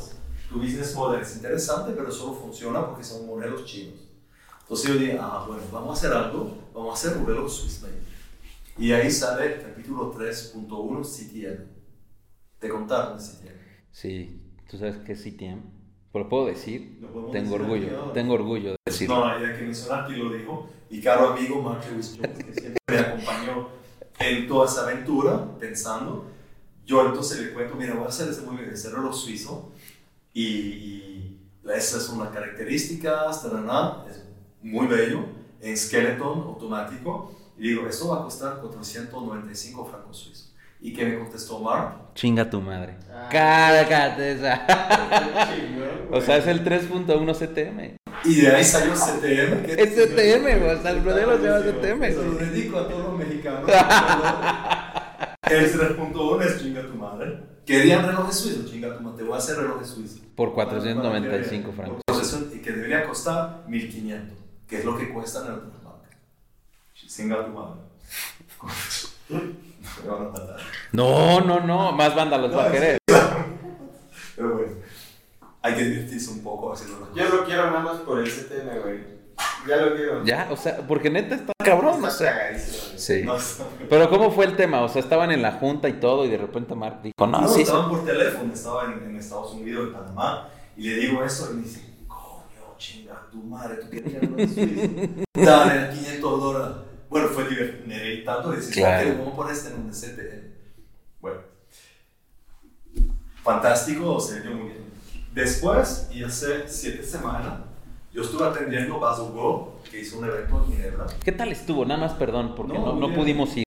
tu business model es interesante, pero solo funciona porque son modelos chinos. Entonces yo dije, ah, bueno, vamos a hacer algo, vamos a hacer un reloj Swiss made. Y ahí sale el capítulo 3.1 CTM. Te contaron de CTM. Sí, ¿tú sabes qué es CTM? ¿Lo puedo decir? Lo Tengo decir orgullo, tengo orgullo de decirlo. No, hay que mencionar que lo dijo. Y caro amigo Mark Lewis Jones, que siempre me acompañó en toda esa aventura, pensando. Yo entonces le cuento, mira, voy a hacer ese, movimiento, ese reloj suizo y, y esas son las características, tarana, es muy bello, en skeleton automático. Y digo, esto va a costar 495 francos suizos. ¿Y que me contestó Mark? Chinga tu madre. Ah. Cárgate esa. O sea, es el 3.1 CTM. Y de ahí salió CTM. Es CTM, güey, o sea, el modelo se llama CTM. Eso lo dedico a todos los mexicanos. el 3.1 es chinga tu madre. Querían relojes suizos, chinga tu madre. Te voy a hacer relojes suizos. Por 495 Para que- francos. Y que debería costar 1500, que es lo que cuestan en otras tu madre. Me van a matar. No, no, no, más banda los va a querer. Pero bueno, hay que divertirse un poco haciendo las Yo lo quiero nada más por el CTM, güey. Ya lo quiero. Ya, o sea, porque neta está cabrón, o Está sea. cagadísimo, güey. Sí. No, Pero ¿cómo fue el tema? O sea, estaban en la junta y todo y de repente Mark dijo, no, No, sí, sí. estaban por teléfono, estaba en, en Estados Unidos, en Panamá, y le digo eso y me dice, coño, chinga tu madre, tú querías lo suizo. Dale, 500 dólares. Bueno, fue tanto y decía, Claro. ok, poner este en un CTM. Bueno, fantástico, se dio muy bien. Después, y hace siete semanas, yo estuve atendiendo Basel Go, que hizo un evento en Ginebra. ¿Qué tal estuvo? Nada más perdón, porque no, no bien. pudimos ir.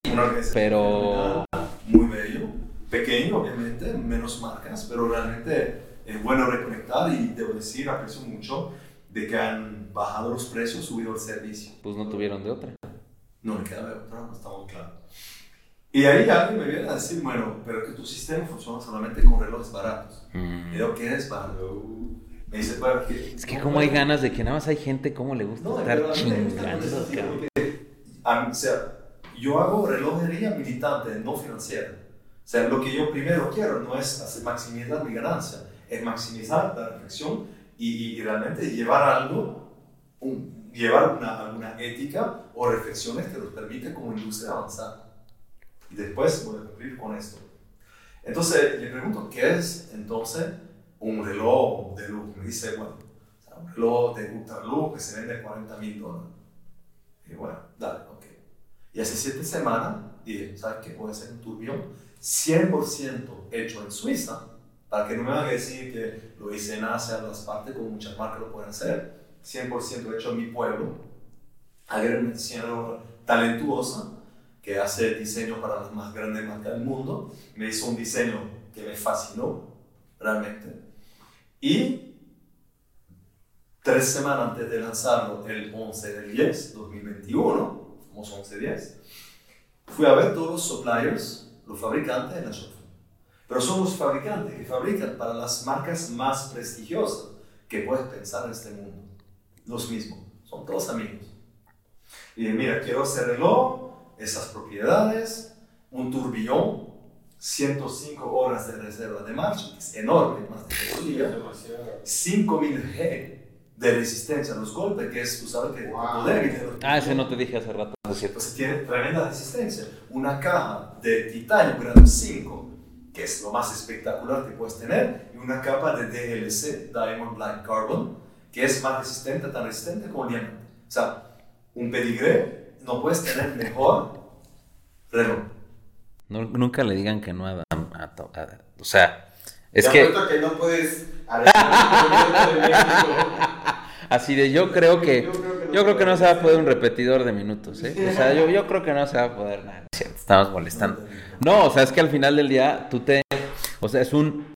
Pero- Muy bello, pequeño obviamente, menos marcas, pero realmente es bueno reconectar y debo decir, aprecio mucho de que han bajado los precios, subido el servicio. Pues no tuvieron de otra. No me queda de otra, no está muy claro. Y ahí alguien me viene a decir, bueno, pero que tu sistema funciona solamente con relojes baratos. Mm. Y digo, ¿qué es barato? Me dice, bueno, que... Es que como hay ganas de que nada más hay gente como le gusta No, estar chingando, o sea, yo hago relojería militante, no financiera. O sea, lo que yo primero quiero no es hacer maximizar mi ganancia, es maximizar la reflexión y, y- y realmente llevar algo, un- llevar una, alguna ética o reflexiones que nos permiten como industria avanzar. Y después voy a cumplir con esto. Entonces, le pregunto, ¿qué es entonces un reloj de lujo? Me dice, bueno, un reloj de ultraluz que se vende 40 mil dólares. Y bueno, dale, ok. Y hace siete semanas dije, ¿sabes qué? Voy a hacer un turbión 100% hecho en Suiza, para que no me van a decir que lo hice en Asia, las partes como muchas marcas lo pueden hacer. 100% hecho en mi pueblo. Agarré una diseñadora talentuosa que hace diseño para las más grandes marcas del mundo. Me hizo un diseño que me fascinó, realmente. Y tres semanas antes de lanzarlo, el 11 del 10, 2021, famoso 11-10, fui a ver todos los suppliers, los fabricantes en la shop. Pero son los fabricantes que fabrican para las marcas más prestigiosas que puedes pensar en este mundo. Los mismos, son todos amigos. Y dije, mira, quiero ese reloj, esas propiedades, un turbillón, 105 horas de reserva de marcha, que es enorme, más de día, 5000 G de resistencia a los golpes, que es, tú sabes que Wow. poder y de- Ah, ese no te dije hace rato, es cierto. pues tiene tremenda resistencia. Una caja de titanio grado 5, que es lo más espectacular que puedes tener, y una capa de DLC, Diamond Black Carbon, que es más resistente, tan resistente como el diamante. O sea, un pedigree no puedes tener mejor reloj. No- nunca le digan que no a, Dan- a O sea, es Te que que no puedes así de yo creo que Yo creo que no yo creo que no se va a poder un repetidor de minutos, ¿eh? O sea, yo, yo creo que no se va a poder nada. Estamos molestando. No, o sea, es que al final del día tú te o sea, es un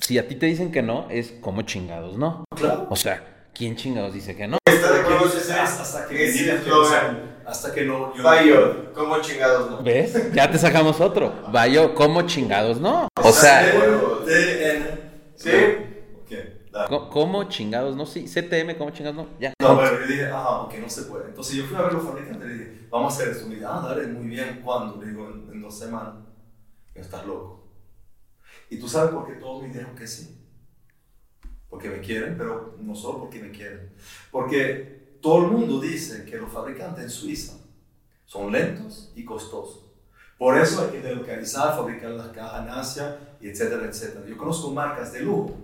si a ti te dicen que no, es como chingados, ¿no? Claro. O sea, ¿quién chingados dice que no? Está de Hasta que, acuerdo, hasta que es sea- hasta que no yo- Bayo, ¿cómo chingados no? ¿Ves? Ya te sacamos otro. Vaya, ¿cómo chingados no? O sea. Sí. ¿cómo chingados no? Sí, CTM, ¿cómo chingados no? Ya. No, pero yo dije, ajá, ok, no se puede. Entonces yo fui a ver los fabricantes y le dije, vamos a hacer esto. Me dice, ah, dale, muy bien, ¿cuándo? Le digo, en, en dos semanas. Estás loco. ¿Y tú sabes por qué todos me dijeron que sí? Porque me quieren, pero no solo porque me quieren. Porque todo el mundo dice que los fabricantes en Suiza son lentos y costosos. Por eso hay que delocalizar, fabricar las cajas en Asia, y etcétera, etcétera. Yo conozco marcas de lujo,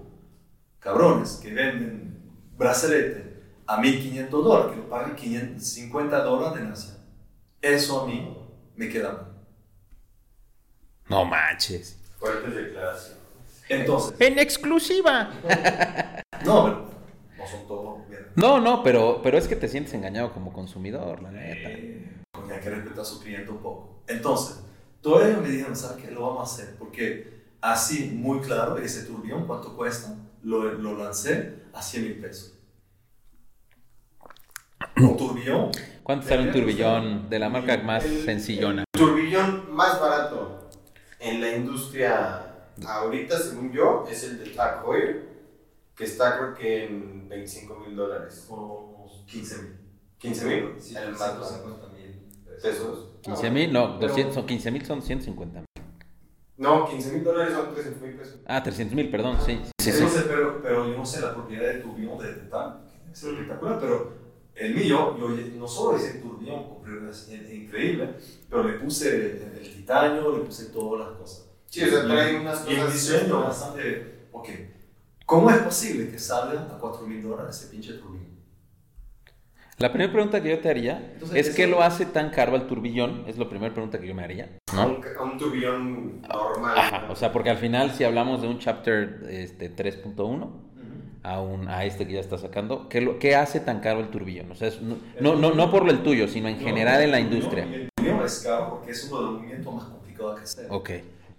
cabrones, que venden brazalete a 1.500 dólares, que lo pagan 550 dólares en Asia. Eso a mí me queda mal. No manches. Fuertes declaraciones. Entonces, En exclusiva. no, pero no son todos. bien. No, no, pero, pero es que te sientes engañado como consumidor, la neta. Eh, pues hay que respetar a su cliente un poco. Entonces, todos ellos me dijeron, ¿sabes qué? Lo vamos a hacer. Porque así, muy claro, ese turbión, ¿cuánto cuesta? Lo, lo lancé a 100 mil pesos. Un turbión. ¿Cuánto sale un turbillón de la marca más El- sencillona? El turbillón más barato en la industria ahorita, según yo, es el de Tag Heuer, que está creo que en 25 mil dólares. Unos 15 mil. 15 mil, Sí, el más barato. 150 mil pesos. 15 mil, no, Pero- 200, son 15 mil, son 150 mil. No, 15 mil dólares son 300 mil pesos. Ah, 300 mil, perdón, sí. Sí, sí. Pero, pero yo no sé la propiedad del turbión de, de tal, que es espectacular, pero el mío, yo no solo hice el turbión, compré una es increíble, pero le puse el, el titanio, le puse todas las cosas. Sí, o sea, trae unas Y un cosas. diseño bastante. Ok. ¿Cómo es posible que salga a 4 mil dólares ese pinche turbín? La primera pregunta que yo te haría Entonces, es qué lo hace tan caro al turbillón. Es la primera pregunta que yo me haría, ¿no? Un, un turbillón normal. Ajá, o sea, porque al final si hablamos de un chapter este, 3.1 a, un, a este que ya está sacando, ¿qué, lo, ¿qué hace tan caro el turbillón? O sea, es- no, no, no, no por el tuyo, sino en general en la industria. El turbillón es caro porque es uno de los movimientos más complicados que hacer. Ok.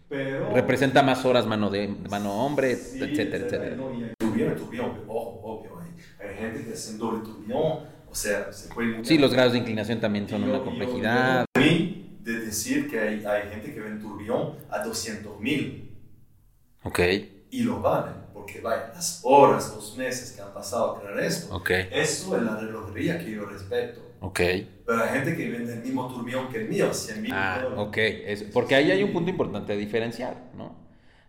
Pero. Representa más horas mano de mano hombre, Sí, etcétera, etcétera. Y el turbillón, el turbillón, ojo, obvio. Hay, hay gente que hace un doble turbillón, o sea, se puede. Sí, los grados de inclinación también son yo- una yo- complejidad. yo- mí, de decir que hay, hay gente que ve un turbillón a 200 mil Ok, y lo valen, porque vaya, las horas, los meses que han pasado a crear esto, ok, eso es la relojería que yo respeto. ok. Pero hay gente que vende el mismo turbillón que el mío, 100 mil Ah, dólares. ok. Es, porque ahí hay un punto importante de diferenciar, ¿no?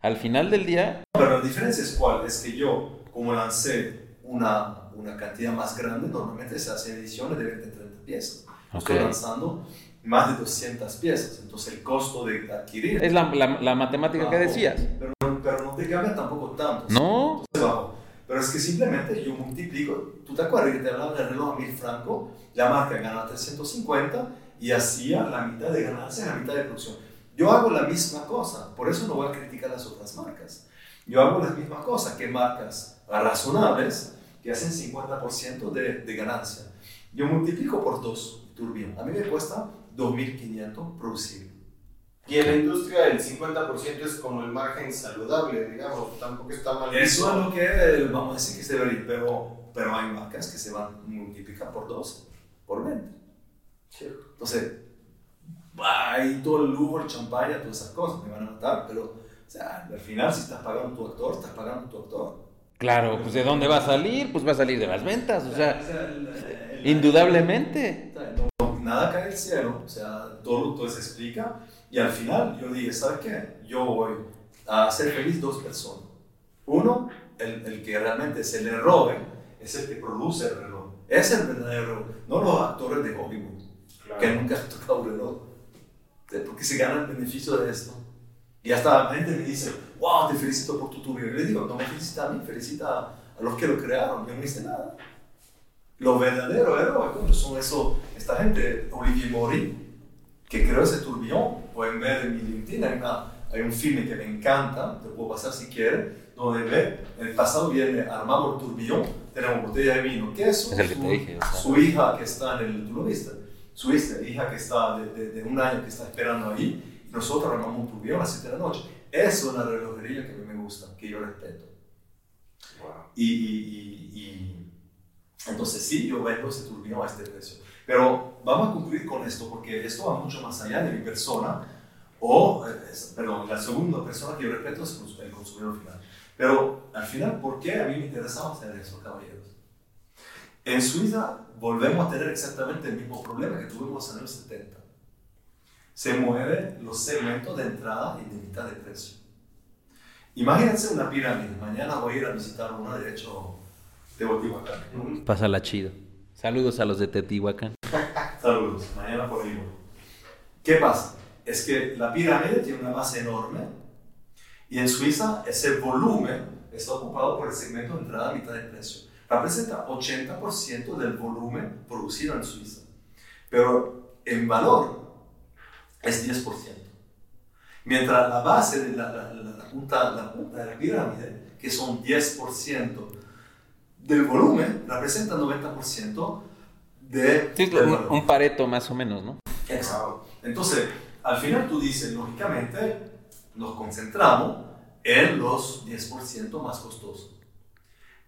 Al final del día, Pero la diferencia es cuál, es que yo, como lancé una, una cantidad más grande, normalmente se hacen ediciones de 20, 30 piezas. Yo Estoy lanzando más de 200 piezas, entonces el costo de adquirir... es la, la- la matemática que bajó. decías. Pero, pero no te cambia tampoco tanto. No. Bajó. Pero es que simplemente yo multiplico. ¿Tú te acuerdas que te hablaba del reloj a 1000 francos? La marca gana 350 y hacía la mitad de ganancia, la mitad de producción. Yo hago la misma cosa, por eso no voy a criticar las otras marcas. Yo hago las mismas cosas que marcas razonables que hacen 50% de, de ganancia. Yo multiplico por dos turbino. A mí me cuesta 2.500 producibles. Y en la industria el 50% es como el margen saludable, digamos, tampoco está mal. Eso es lo que eh, vamos a decir que se debería, pero, pero hay marcas que se van a multiplicar por 12, por 20. Entonces, hay todo el lujo, el champaña, todas esas cosas, me van a matar, pero o sea, al final si estás pagando tu actor, estás pagando tu actor. Claro, pues ¿de dónde va a salir? Pues va a salir de las ventas, o sea, el- el- indudablemente. No, nada cae del cielo, o sea, todo, todo se explica. Y al final yo dije, ¿sabes qué? Yo voy a hacer feliz dos personas. Uno, el, el que realmente se le robe, es el que produce el reloj. Es el verdadero no los actores de Hollywood, que nunca han tocado un reloj. Porque se gana el beneficio de esto. Y hasta la gente me dice, wow, te felicito por tu turbio. Y le digo, no me felicita a mí, felicita a los que lo crearon. Yo no hice nada. Los verdaderos héroes son eso, esta gente, Olivier Maury, que creó ese turbillón. Pueden ver en mi LinkedIn, hay, una- hay un filme que me encanta, te puedo pasar si quieres, donde ve, el pasado viene armado el turbillón, tenemos botella de vino, queso, Es el que su, te dije, o sea. su hija que está en el, tú lo viste, su hija, hija que está de, de- de un año que está esperando ahí, y nosotros armamos un turbillón a las 7 de la noche. Eso es la relojería que a mí me gusta, que yo respeto. Y, y, y- y- entonces sí, yo vendo ese turbino a este precio. Pero vamos a concluir con esto, porque esto va mucho más allá de mi persona, o, eh, perdón, la segunda persona que yo respeto es el cons- el consumidor final. Pero al final, ¿por qué a mí me interesaba hacer eso, caballeros? En Suiza volvemos a tener exactamente el mismo problema que tuvimos en los años 70. Se mueven los segmentos de entrada y de mitad de precio. Imagínense una pirámide. Mañana voy a ir a visitar una, de hecho, de Teotihuacán. Pásala chido. Saludos a los de Teotihuacán. Saludos, mañana por ahí voy. ¿Qué pasa? Es que la pirámide tiene una base enorme y en Suiza ese volumen está ocupado por el segmento de entrada a mitad de precio. Representa 80% del volumen producido en Suiza. Pero en valor es 10%. Mientras la base de la, la- la- punta, la punta de la pirámide, que son 10% del volumen, representa 90% de, Sí, un, un pareto más o menos, ¿no? Exacto. Entonces, al final tú dices, lógicamente, nos concentramos en los 10% más costosos.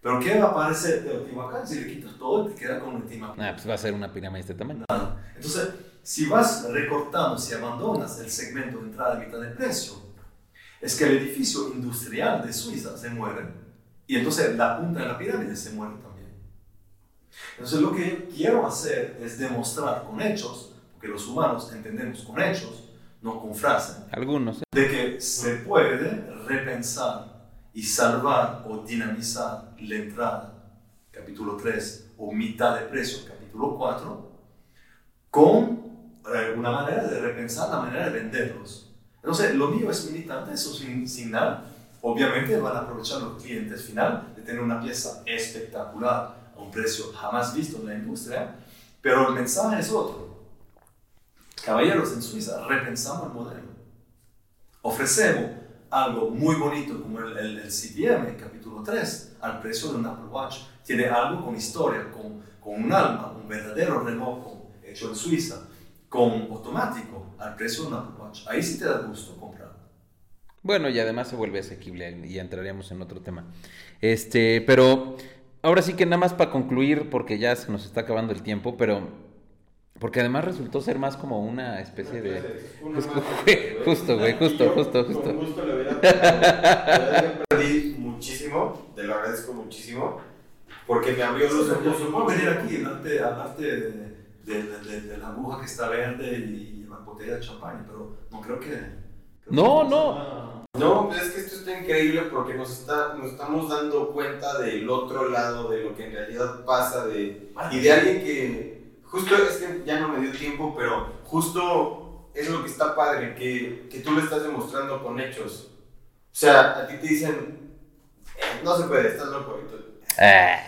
Pero ¿qué va a aparecer de Teotihuacán si le quitas todo y te queda con el tema? Ah, pues va a ser una pirámide de este tamaño. Nada. Entonces, si vas recortando, si abandonas el segmento de entrada y mitad de precio, es que el edificio industrial de Suiza se muere y entonces la punta de la pirámide se muere también. Entonces, lo que quiero hacer es demostrar con hechos, porque los humanos entendemos con hechos, no con frases, Algunos. ¿eh? de que se puede repensar y salvar o dinamizar la entrada, capítulo 3, o mitad de precio, capítulo 4, con eh, una manera de repensar la manera de venderlos. Entonces, lo mío es militante, eso sin, sin nada. Obviamente van a aprovechar los clientes final de tener una pieza espectacular a un precio jamás visto en la industria, pero el mensaje es otro. Caballeros, en Suiza repensamos el modelo. Ofrecemos algo muy bonito como el, el, el CPM, capítulo 3, al precio de un Apple Watch. Tiene algo con historia, con, con un alma, un verdadero reloj hecho en Suiza, con automático, al precio de un Apple Watch. Ahí sí te da gusto comprar. Bueno, y además se vuelve asequible y entraríamos en otro tema. Este, pero ahora sí que nada más para concluir, porque ya se nos está acabando el tiempo, pero porque además resultó ser más como una especie de... Justo, güey, justo, güey, justo, justo, justo. Con gusto le hubiera perdí muchísimo, te lo agradezco muchísimo, porque me abrió los ojos. Yo puedo venir aquí y hablarte, hablarte de, de, de- de- de la aguja que está verde y la botella de champán, pero no creo que... creo No, que no. sea- No, pues es que esto está increíble porque nos, está, nos estamos dando cuenta del otro lado, de lo que en realidad pasa, de, y de alguien que, justo es que ya no me dio tiempo, pero justo es lo que está padre, que, que tú lo estás demostrando con hechos. O sea, a ti te dicen, "Eh, no se puede, estás loco. y tú, Ah,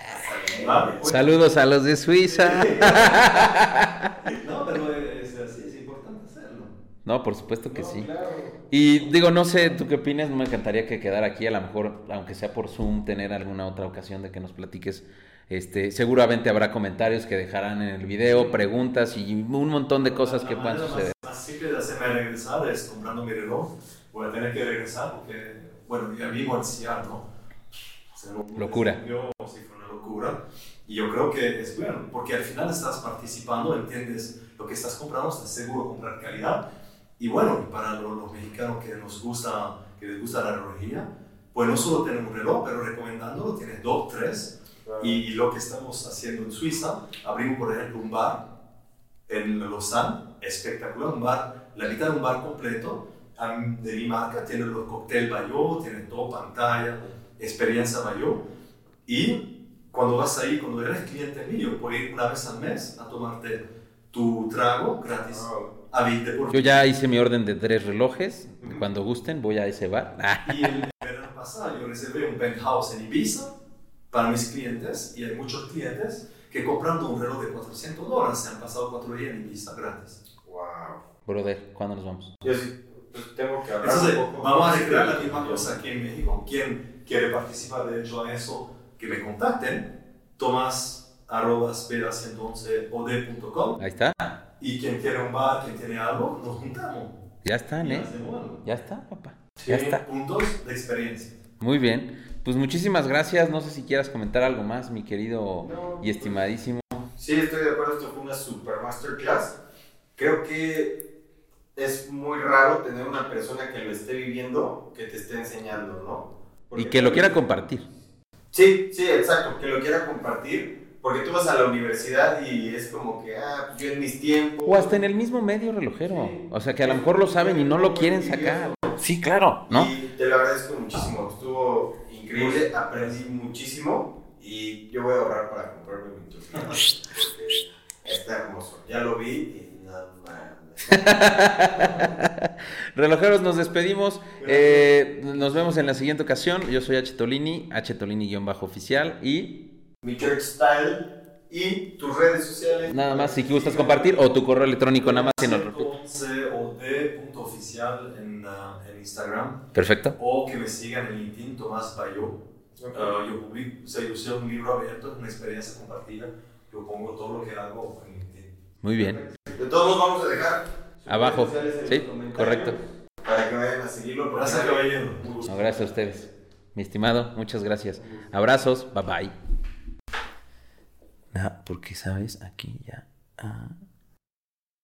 Vale, pues- saludos a los de Suiza. No, pero es así, es importante hacerlo. No, por supuesto que "No, sí. claro". Y digo, no sé, ¿tú qué opinas? Me encantaría que quedara aquí, a lo mejor, aunque sea por Zoom, tener alguna otra ocasión de que nos platiques Este, seguramente habrá comentarios que dejarán en el video, preguntas y un montón de cosas que La puedan manera suceder. Más, más simple de hacerme regresar es comprando mi reloj. Voy a tener que regresar porque, bueno, ya vivo en Seattle, ¿no? O sea, Locura. Yo, sí, fue una locura. Y yo creo que es bueno, porque al final estás participando, entiendes lo que estás comprando, estás seguro de comprar calidad. Y bueno, para lo- los, mexicanos que nos gusta, que les gusta la tecnología, pues no solo tener un reloj, pero recomendándolo, tienes dos, tres. Y, y lo que estamos haciendo en Suiza, abrimos por ejemplo un bar en Lausanne, espectacular, un bar, la mitad de un bar completo de mi marca, tiene los cócteles Bayou, tiene todo pantalla, experiencia Bayou. Y cuando vas ahí, cuando eres cliente mío, puedes ir una vez al mes a tomarte tu trago gratis a 20 por Yo ya hice mi orden de tres relojes. Cuando gusten, voy a ese bar. Y el verano pasado yo reservé un penthouse en Ibiza para mis clientes y hay muchos clientes que comprando un reloj de 400 dólares se han pasado cuatro días en Ibiza gratis. Wow. brother, ¿cuándo nos vamos? Yo sí, pues tengo que hablar Entonces, un poco. vamos a recrear la misma cosa aquí en México. Quien quiere participar de hecho a eso, que me contacten, tomás arrobas 111 od.com Ahí está. y quien quiere un bar, quien tiene algo, nos juntamos. Ya están, Y ¿eh? Ya está, papá. Sí, Ya está. Puntos de experiencia. Muy bien. Pues muchísimas gracias. No sé si quieras comentar algo más, mi querido No. y estimadísimo. Sí, estoy de acuerdo, esto fue una super masterclass. Creo que es muy raro tener una persona que lo esté viviendo, que te esté enseñando, ¿no? Porque Y que lo quiera compartir. Sí, sí, exacto, que lo quiera compartir, porque tú vas a la universidad y es como que, ah, yo en mis tiempos... O hasta en el mismo medio relojero. Sí. O sea, que a lo mejor lo saben y no lo quieren sacar. Sí, claro, ¿no? Y te lo agradezco muchísimo, estuvo increíble, aprendí muchísimo y yo voy a ahorrar para comprarme mi turbina, porque está hermoso. Ya lo vi y no mames. Relojeros, nos despedimos. Eh, nos vemos en la siguiente ocasión. Yo soy H. Tolini, H. Tolini-oficial. Y Mi church style y tus redes sociales. nada más, si gustas compartir, o tu correo electrónico, nada más. Si no, oficial en, ah, en Instagram Perfecto. o que me sigan en LinkedIn, Tomás Bayo. Ah, yo publico, o sea, yo soy un libro abierto, una experiencia compartida. Yo pongo todo lo que hago en LinkedIn. Muy bien. De todos modos vamos a dejar Abajo. Sí, correcto. Para que vayan a seguirlo. Gracias, caballero. No, gracias a ustedes. Mi estimado, muchas gracias. Abrazos, bye bye. Ah, porque sabes, aquí ya. ah,